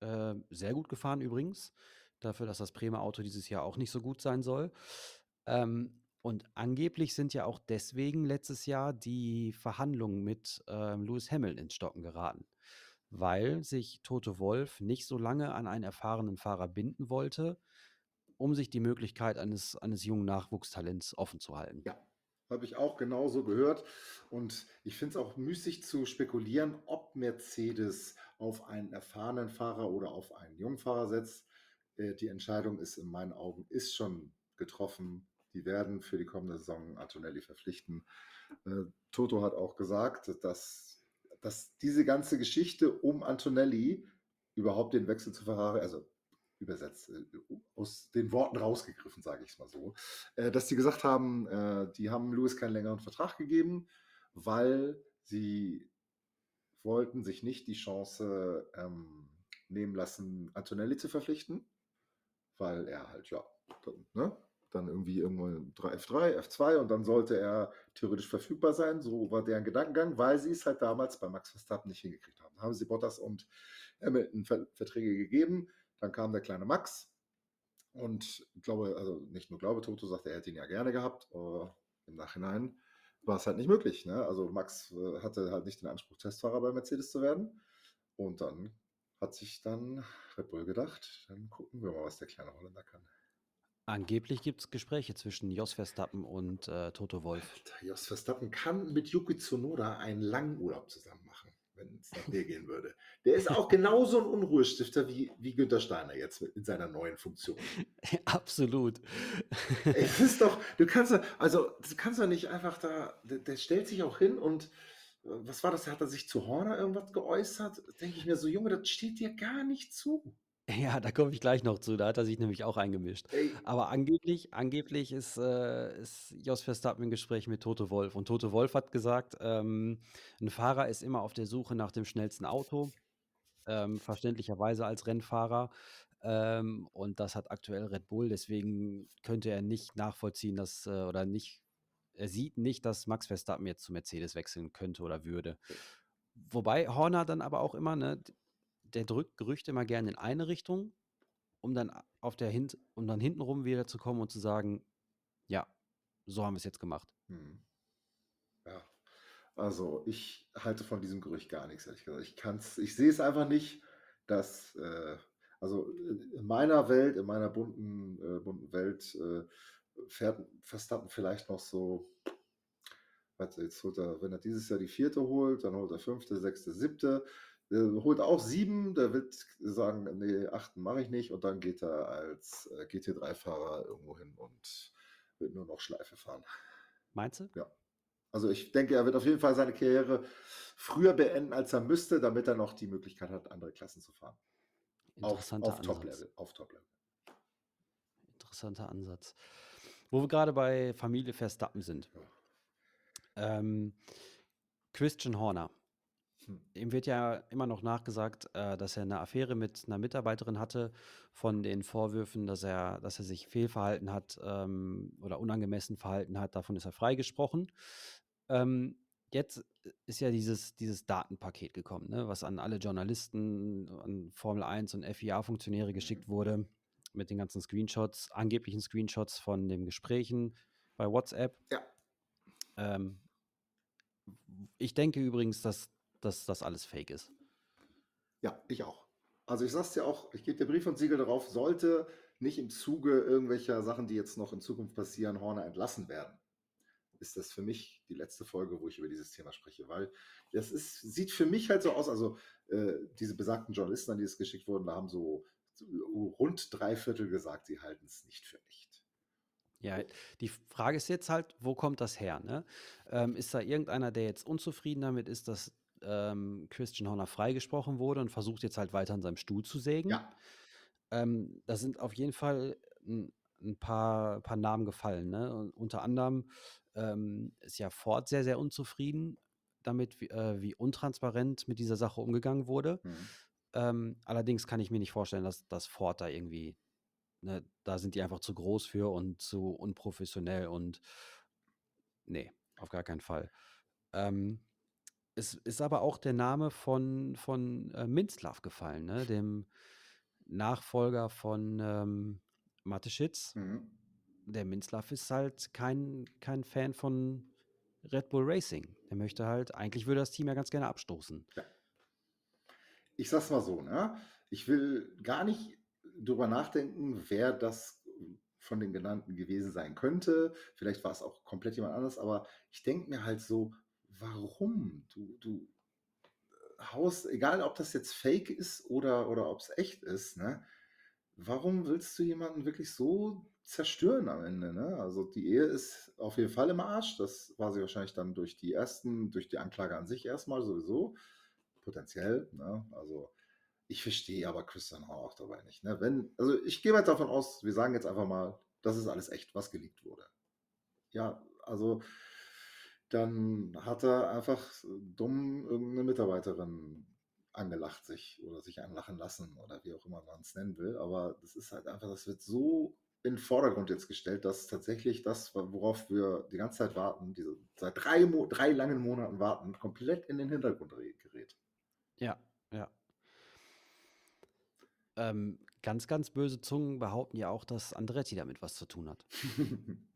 Äh, sehr gut gefahren übrigens, dafür, dass das Bremer Auto dieses Jahr auch nicht so gut sein soll. Ähm, und angeblich sind ja auch deswegen letztes Jahr die Verhandlungen mit ähm, Lewis Hamilton ins Stocken geraten, weil sich Toto Wolf nicht so lange an einen erfahrenen Fahrer binden wollte, um sich die Möglichkeit eines, eines jungen Nachwuchstalents offen zu halten. Ja, habe ich auch genauso gehört. Und ich finde es auch müßig zu spekulieren, ob Mercedes auf einen erfahrenen Fahrer oder auf einen jungen Fahrer setzt. Äh, Die Entscheidung ist in meinen Augen ist schon getroffen. Die werden für die kommende Saison Antonelli verpflichten. Äh, Toto hat auch gesagt, dass, dass diese ganze Geschichte um Antonelli überhaupt den Wechsel zu Ferrari, also übersetzt, äh, aus den Worten rausgegriffen, sage ich es mal so, äh, dass die gesagt haben, äh, die haben Lewis keinen längeren Vertrag gegeben, weil sie wollten sich nicht die Chance ähm, nehmen lassen, Antonelli zu verpflichten, weil er halt, ja, ne, dann irgendwie irgendwann F3, F2 und dann sollte er theoretisch verfügbar sein. So war deren Gedankengang, weil sie es halt damals bei Max Verstappen nicht hingekriegt haben. Haben sie Bottas und Hamilton Ver Verträge gegeben, dann kam der kleine Max und glaube, also nicht nur glaube, Toto sagte, er hätte ihn ja gerne gehabt, aber im Nachhinein war es halt nicht möglich. Ne? Also Max äh, hatte halt nicht den Anspruch, Testfahrer bei Mercedes zu werden. Und dann hat sich dann Red Bull gedacht, dann gucken wir mal, was der kleine Holländer kann. Angeblich gibt es Gespräche zwischen Jos Verstappen und äh, Toto Wolf. Alter, Jos Verstappen kann mit Yuki Tsunoda einen langen Urlaub zusammen machen, wenn es nach mir gehen würde. Der ist auch genauso ein Unruhestifter wie, wie Günther Steiner jetzt in seiner neuen Funktion. Absolut. Es ist doch, du kannst ja, also du kannst ja nicht einfach da, der, der stellt sich auch hin und äh, was war das? Hat er sich zu Horner irgendwas geäußert? Denke ich mir so, Junge, das steht dir gar nicht zu. Ja, da komme ich gleich noch zu. Da hat er sich nämlich auch eingemischt. Ey, Aber angeblich, angeblich ist, äh, ist Jos Verstappen im Gespräch mit Toto Wolf. Und Toto Wolf hat gesagt, ähm, ein Fahrer ist immer auf der Suche nach dem schnellsten Auto, ähm, verständlicherweise als Rennfahrer. Ähm, und das hat aktuell Red Bull. Deswegen könnte er nicht nachvollziehen, dass, äh, oder nicht, er sieht nicht, dass Max Verstappen jetzt zu Mercedes wechseln könnte oder würde. Wobei Horner dann aber auch immer, ne, der drückt Gerüchte immer gerne in eine Richtung, um dann auf der Hint um dann hintenrum wieder zu kommen und zu sagen, ja, so haben wir es jetzt gemacht. hm. Ja, also ich halte von diesem Gerücht gar nichts, ehrlich gesagt. Ich kann's, ich sehe es einfach nicht, dass, äh, also in meiner Welt, in meiner bunten, äh, bunten Welt äh, fährt Verstappen vielleicht noch so, jetzt holt er, wenn er dieses Jahr die vierte holt, dann holt er fünfte, sechste, siebte, äh, holt auch sieben, der wird sagen, nee, achten mache ich nicht und dann geht er als äh, GT3-Fahrer irgendwo hin und wird nur noch Schleife fahren. Meinst du? Ja. Also ich denke, er wird auf jeden Fall seine Karriere früher beenden, als er müsste, damit er noch die Möglichkeit hat, andere Klassen zu fahren. Auf, Interessanter auf Ansatz. Top-Level. Auf Top-Level. Interessanter Ansatz. Wo wir gerade bei Familie Verstappen sind. Ähm, Christian Horner. Hm. Ihm wird ja immer noch nachgesagt, äh, dass er eine Affäre mit einer Mitarbeiterin hatte, von den Vorwürfen, dass er, dass er sich fehlverhalten hat ähm, oder unangemessen verhalten hat. Davon ist er freigesprochen. Ähm, jetzt ist ja dieses, dieses Datenpaket gekommen, ne, was an alle Journalisten, an Formel 1 und FIA-Funktionäre geschickt wurde, mit den ganzen Screenshots, angeblichen Screenshots von den Gesprächen bei WhatsApp. Ja. Ähm, ich denke übrigens, dass, dass das alles fake ist. Ja, ich auch. Also ich sag's dir auch, ich gebe dir Brief und Siegel darauf, sollte nicht im Zuge irgendwelcher Sachen, die jetzt noch in Zukunft passieren, Horner entlassen werden. ist das für mich die letzte Folge, wo ich über dieses Thema spreche, weil das ist, sieht für mich halt so aus, also äh, diese besagten Journalisten, an die es geschickt wurden, da haben so, so rund drei Viertel gesagt, sie halten es nicht für echt. Ja, die Frage ist jetzt halt, wo kommt das her? Ne? Ähm, ist da irgendeiner, der jetzt unzufrieden damit ist, dass ähm, Christian Horner freigesprochen wurde und versucht jetzt halt weiter an seinem Stuhl zu sägen? Ja, Ähm, da sind auf jeden Fall ein, ein paar, paar Namen gefallen. Ne? Und unter anderem ähm, ist ja Ford sehr, sehr unzufrieden damit, wie, äh, wie untransparent mit dieser Sache umgegangen wurde. mhm. Ähm, allerdings kann ich mir nicht vorstellen, dass, dass Ford da irgendwie, ne, da sind die einfach zu groß für und zu unprofessionell und nee, auf gar keinen Fall. Ähm, es ist aber auch der Name von, von äh, Minzlaff gefallen, ne? dem Nachfolger von ähm, Mateschitz. Mhm. Der Minzlaff ist halt kein, kein Fan von Red Bull Racing. Der möchte halt, eigentlich würde das Team ja ganz gerne abstoßen. ich sag's mal so, ne? Ich will gar nicht drüber nachdenken, wer das von den genannten gewesen sein könnte. Vielleicht war es auch komplett jemand anderes, aber ich denke mir halt so, warum? Du, du haust, egal ob das jetzt fake ist oder, oder ob es echt ist, ne? Warum willst du jemanden wirklich so zerstören am Ende? Ne? Also die Ehe ist auf jeden Fall im Arsch. Das war sie wahrscheinlich dann durch die ersten, durch die Anklage an sich erstmal sowieso. Potenziell. Ne? Also ich verstehe aber Christian auch dabei nicht. Ne? Wenn, also ich gehe jetzt davon aus, wir sagen jetzt einfach mal, das ist alles echt, was geleakt wurde. Ja, also dann hat er einfach dumm irgendeine Mitarbeiterin angelacht sich oder sich anlachen lassen oder wie auch immer man es nennen will. Aber das ist halt einfach, das wird so in den Vordergrund jetzt gestellt, dass tatsächlich das, worauf wir die ganze Zeit warten, diese seit drei, Mo drei langen Monaten warten, komplett in den Hintergrund gerät. Ja, ja. Ähm, ganz, ganz böse Zungen behaupten ja auch, dass Andretti damit was zu tun hat.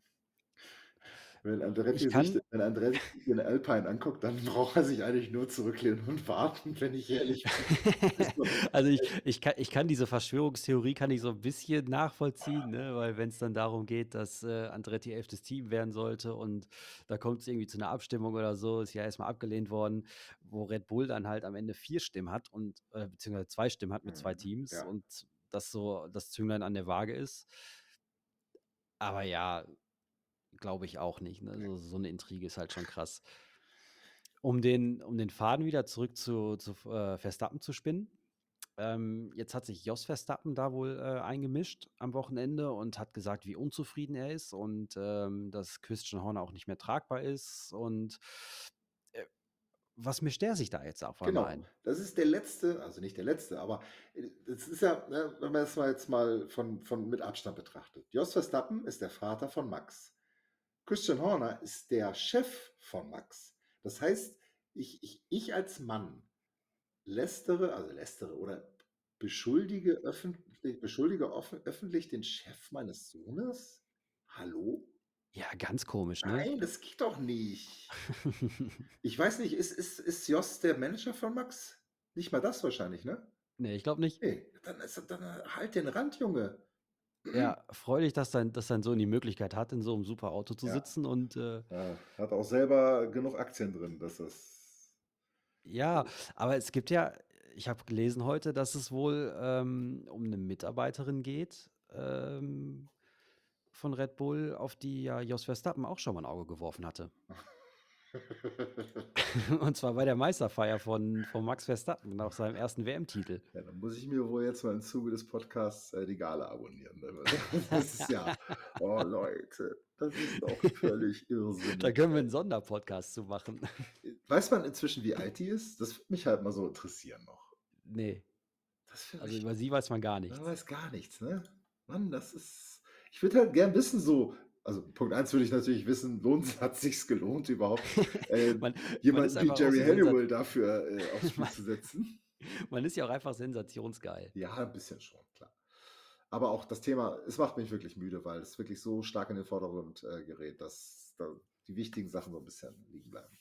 Wenn Andretti, kann- sich, wenn Andretti den Alpine anguckt, dann braucht er sich eigentlich nur zurücklehnen und warten, wenn ich ehrlich bin. also ich, ich, kann, ich kann diese Verschwörungstheorie kann ich so ein bisschen nachvollziehen, ne? weil wenn es dann darum geht, dass äh, Andretti elftes Team werden sollte und da kommt es irgendwie zu einer Abstimmung oder so, ist ja erstmal abgelehnt worden, wo Red Bull dann halt am Ende vier Stimmen hat und äh, beziehungsweise zwei Stimmen hat mit zwei Mhm, Teams ja. und das so das Zünglein an der Waage ist. Aber ja, glaube ich auch nicht. Ne? So, so eine Intrige ist halt schon krass. Um den, um den Faden wieder zurück zu, zu äh, Verstappen zu spinnen. Ähm, jetzt hat sich Jos Verstappen da wohl äh, eingemischt am Wochenende und hat gesagt, wie unzufrieden er ist und ähm, dass Christian Horner auch nicht mehr tragbar ist. Und äh, was mischt der sich da jetzt auf Genau, einmal ein? das ist der letzte, also nicht der letzte, aber äh, das ist ja, ne, wenn man das mal jetzt mal von, von mit Abstand betrachtet. Jos Verstappen ist der Vater von Max. Christian Horner ist der Chef von Max. Das heißt, ich, ich, ich als Mann lästere, also lästere oder beschuldige öffentlich, beschuldige offen, öffentlich den Chef meines Sohnes? Hallo? Ja, ganz komisch, ne? Nein, das geht doch nicht. Ich weiß nicht, ist, ist, ist Jos der Manager von Max? Nicht mal das wahrscheinlich, ne? nee, ich glaube nicht. Nee, dann, ist, dann halt den Rand, Junge. Ja, freu dich, dass dein, dass dein Sohn die Möglichkeit hat, in so einem super Auto zu Ja. sitzen und äh, Ja, hat auch selber genug Aktien drin, dass das. Ja, aber es gibt ja, ich habe gelesen heute, dass es wohl ähm, um eine Mitarbeiterin geht ähm, von Red Bull, auf die ja Jos Verstappen auch schon mal ein Auge geworfen hatte. Und zwar bei der Meisterfeier von, von Max Verstappen nach seinem ersten WM-Titel. ja, dann muss ich mir wohl jetzt mal im Zuge des Podcasts äh, die Gala abonnieren. Das ist ja. Oh, Leute, das ist doch völlig irrsinnig. Da können wir einen Sonderpodcast zu machen. Weiß man inzwischen, wie alt die ist? Das würde mich halt mal so interessieren noch. Nee, also über sie weiß man gar nichts. Man weiß gar nichts, ne? Mann, das ist. Ich würde halt gern wissen, so. Also, Punkt eins würde ich natürlich wissen, lohnt, hat sich's gelohnt überhaupt, äh, Man, man jemanden ist wie Jerry Halliwell dafür äh, aufs Spiel Man- zu setzen? man ist ja auch einfach sensationsgeil. Ja, ein bisschen schon, klar. Aber auch das Thema, es macht mich wirklich müde, weil es wirklich so stark in den Vordergrund äh, gerät, dass da die wichtigen Sachen so ein bisschen liegen bleiben.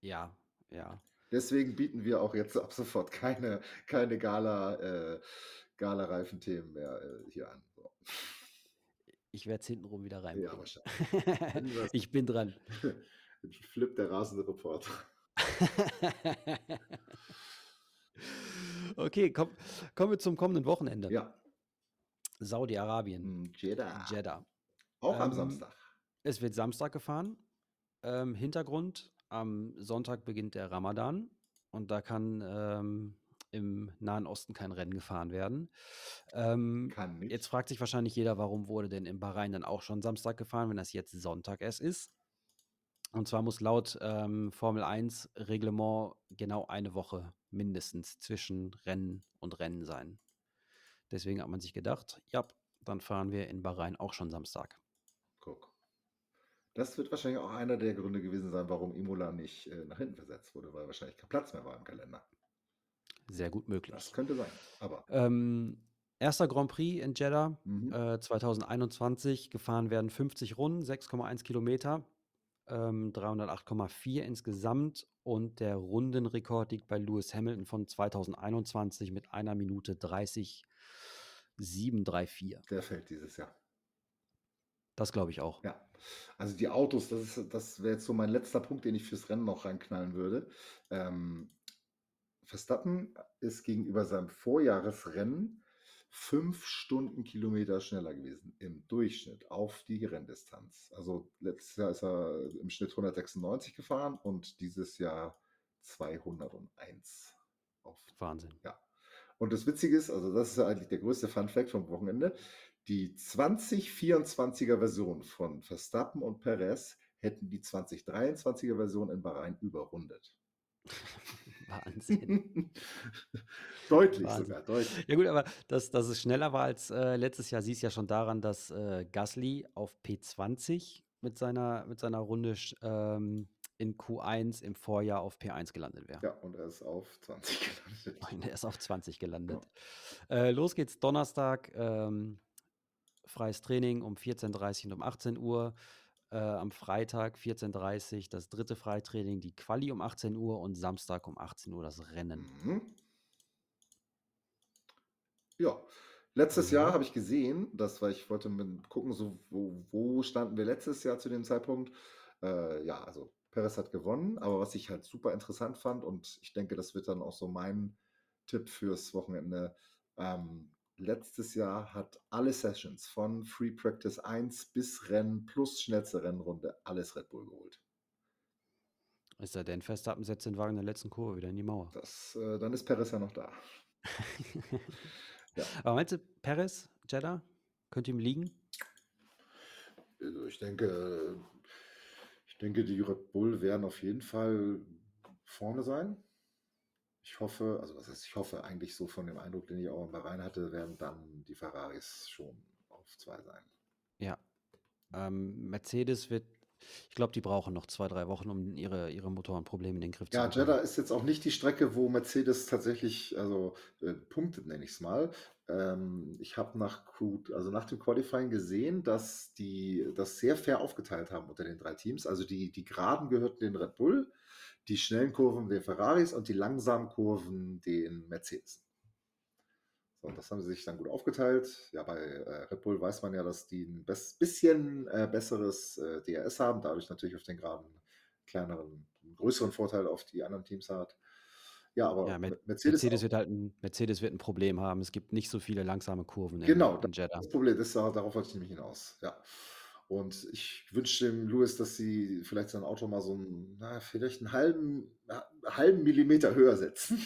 Ja, ja. Deswegen bieten wir auch jetzt ab sofort keine, keine Gala, äh, Gala-Reifenthemen mehr äh, hier an. So. Ich werde es hintenrum wieder Ja, reinbringen. wahrscheinlich. Ich bin dran. Flip der rasende Reporter. okay, komm, kommen wir zum kommenden Wochenende. Ja, Saudi-Arabien, hm, Jeddah. Jeddah. Auch am Ähm, Samstag. Es wird Samstag gefahren. Ähm, Hintergrund, am Sonntag beginnt der Ramadan und da kann ähm, im Nahen Osten kein Rennen gefahren werden. Ähm, Kann nicht. jetzt fragt sich wahrscheinlich jeder, warum wurde denn in Bahrain dann auch schon Samstag gefahren, wenn das jetzt Sonntag erst ist. Und zwar muss laut ähm, Formel 1 Reglement genau eine Woche mindestens zwischen Rennen und Rennen sein. Deswegen hat man sich gedacht, ja, dann fahren wir in Bahrain auch schon Samstag. Guck. Das wird wahrscheinlich auch einer der Gründe gewesen sein, warum Imola nicht äh, nach hinten versetzt wurde, weil wahrscheinlich kein Platz mehr war im Kalender. Sehr gut möglich. Das könnte sein. Aber Ähm, erster Grand Prix in Jeddah mhm. äh, 2021. Gefahren werden 50 Runden, 6,1 Kilometer, ähm, 308,4 insgesamt. Und der Rundenrekord liegt bei Lewis Hamilton von 2021 mit einer Minute 30, 734. der fällt dieses Jahr. Das glaube ich auch. Ja. Also die Autos, das, ist, das wäre jetzt so mein letzter Punkt, den ich fürs Rennen noch reinknallen würde. Ähm, Verstappen ist gegenüber seinem Vorjahresrennen fünf Stundenkilometer schneller gewesen im Durchschnitt auf die Renndistanz. Also letztes Jahr ist er im Schnitt 196 gefahren und dieses Jahr 201 auf Wahnsinn. ja. Und das Witzige ist, also das ist ja eigentlich der größte Fun Fact vom Wochenende, die 2024er Version von Verstappen und Perez hätten die 2023er Version in Bahrain überrundet. Wahnsinn. deutlich Wahnsinn. sogar, deutlich. Ja gut, aber dass, dass es schneller war als äh, letztes Jahr, siehst ja schon daran, dass äh, Gasly auf P20 mit seiner, mit seiner Runde ähm, in Q1 im Vorjahr auf P1 gelandet wäre. Ja, und er ist auf 20 gelandet. Und er ist auf 20 gelandet. Äh, los geht's Donnerstag. Ähm, freies Training um 14.30 und um 18 Uhr. Äh, am Freitag 14.30 Uhr das dritte Freitraining, die Quali um 18 Uhr und Samstag um 18 Uhr das Rennen. Mhm. Ja, letztes Ja. Jahr habe ich gesehen, das war, ich wollte mit gucken, so, wo, wo standen wir letztes Jahr zu dem Zeitpunkt. Äh, ja, also Perez hat gewonnen, aber was ich halt super interessant fand und ich denke, das wird dann auch so mein Tipp fürs Wochenende. Ähm, letztes Jahr hat alle Sessions von Free Practice 1 bis Rennen plus schnellste Rennrunde alles Red Bull geholt. Ist er denn Verstappen setzt den Wagen in der letzten Kurve wieder in die Mauer. Das, äh, dann ist Perez ja noch da. Ja. Aber meinst du, Perez, Jeddah, könnte ihm liegen? Also ich denke, ich denke, die Red Bull werden auf jeden Fall vorne sein. Ich hoffe, also was heißt, ich hoffe eigentlich so von dem Eindruck, den ich auch in Bahrain hatte, werden dann die Ferraris schon auf zwei sein. Ja. Ähm, Mercedes wird, ich glaube, die brauchen noch zwei, drei Wochen, um ihre, ihre Motorenprobleme in den Griff zu Ja, bekommen. Jeddah ist jetzt auch nicht die Strecke, wo Mercedes tatsächlich, also äh, punktet, nenne ich es mal. Ähm, ich habe nach, Q- also nach dem Qualifying gesehen, dass die das sehr fair aufgeteilt haben unter den drei Teams. Also die, die Geraden gehörten den Red Bull, die schnellen Kurven den Ferraris und die langsamen Kurven den Mercedes. So, und das haben sie sich dann gut aufgeteilt. Ja, bei äh, Red Bull weiß man ja, dass die ein bisschen äh, besseres äh, DRS haben, dadurch natürlich auf den Geraden kleineren, einen größeren Vorteil auf die anderen Teams hat. Ja, aber Ja, Mer- Me- Mercedes, Mercedes wird halt ein, Mercedes wird ein Problem haben. Es gibt nicht so viele langsame Kurven in, Genau, in Jeddah. das Problem ist, da- darauf wollte ich nämlich hinaus. Ja. Und ich wünsche dem Lewis, dass sie vielleicht sein Auto mal so einen, na, vielleicht einen halben, halben Millimeter höher setzen.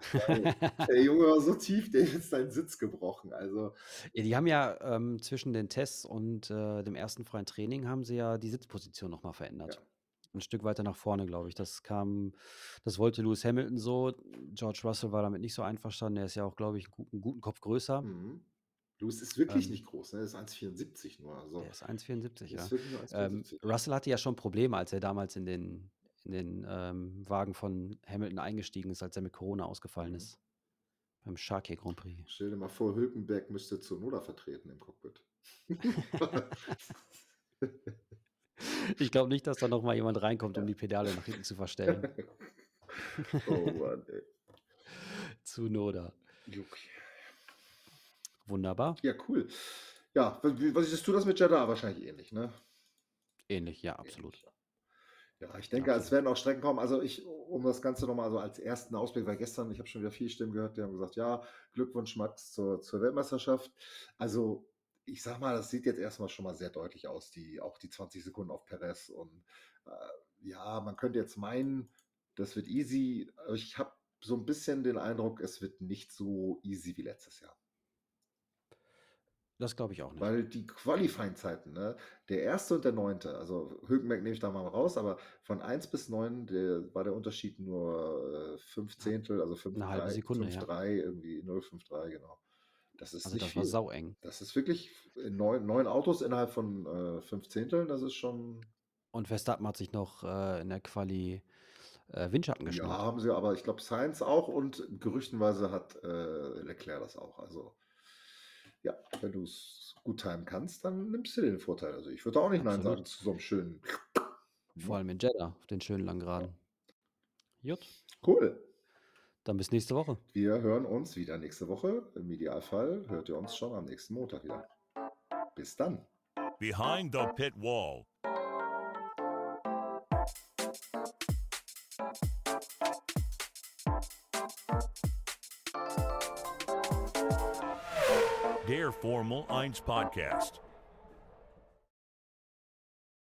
Der Junge war so tief, der hat jetzt seinen Sitz gebrochen. Also, Ja, die haben ja ähm, zwischen den Tests und äh, dem ersten freien Training haben sie ja die Sitzposition nochmal verändert. Ja. Ein Stück weiter nach vorne, glaube ich. Das kam, das wollte Lewis Hamilton so. George Russell war damit nicht so einverstanden. Er ist ja auch, glaube ich, einen guten, guten Kopf größer. mhm. Lewis ist wirklich Ähm, nicht groß, ne? Er ist 1,74 nur. Also, Der ist 1,74, ja. ist wirklich nur Ähm, 1,74. Russell hatte ja schon Probleme, als er damals in den, in den ähm, Wagen von Hamilton eingestiegen ist, als er mit Corona ausgefallen Mhm. ist. Beim Sharkey Grand Prix. Stell dir mal vor, Hülkenberg müsste Zunoda vertreten im Cockpit. Ich glaube nicht, dass da noch mal jemand reinkommt, um die Pedale nach hinten zu verstellen. oh Mann, ey. Zu Noda. Okay. Wunderbar. Ja, cool. Ja, was siehst du das mit Jeddah? Wahrscheinlich ähnlich, ne? Ähnlich, ja, absolut. Ähnlich. Ja, ich denke, es werden auch Strecken kommen. Also ich, um das Ganze nochmal so als ersten Ausblick, weil gestern, ich habe schon wieder viele Stimmen gehört, die haben gesagt, ja, Glückwunsch Max zur, zur Weltmeisterschaft. Also ich sag mal, das sieht jetzt erstmal schon mal sehr deutlich aus, die, auch die 20 Sekunden auf Perez. Und äh, ja, man könnte jetzt meinen, das wird easy. Ich habe so ein bisschen den Eindruck, es wird nicht so easy wie letztes Jahr. Das glaube ich auch nicht. Weil die Qualifying-Zeiten, ne? der erste und der neunte, also Hülkenberg nehme ich da mal raus, aber von 1 bis 9 der, war der Unterschied nur äh, 5 Zehntel, also 5, Eine halbe 3, Sekunde, 5, ja. 3, irgendwie 0,53, genau. Das ist Also nicht das war viel. saueng. Das ist wirklich neun, neun Autos innerhalb von äh, 5 Zehnteln, das ist schon, Und Verstappen hat sich noch äh, in der Quali äh, Windschatten ja, geschnurrt. haben sie, aber ich glaube Sainz auch und gerüchtenweise hat äh, Leclerc das auch. Also ja, wenn du es gut timen kannst, dann nimmst du den Vorteil. Also ich würde auch nicht Nein Absolut. sagen zu so einem schönen. Vor allem in Jeddah, auf den schönen langen Geraden. Jut, Cool. dann bis nächste Woche. Wir hören uns wieder nächste Woche. Im Idealfall hört ihr uns schon am nächsten Montag wieder. Bis dann. Behind the Pit Wall. Der Formel 1 Podcast.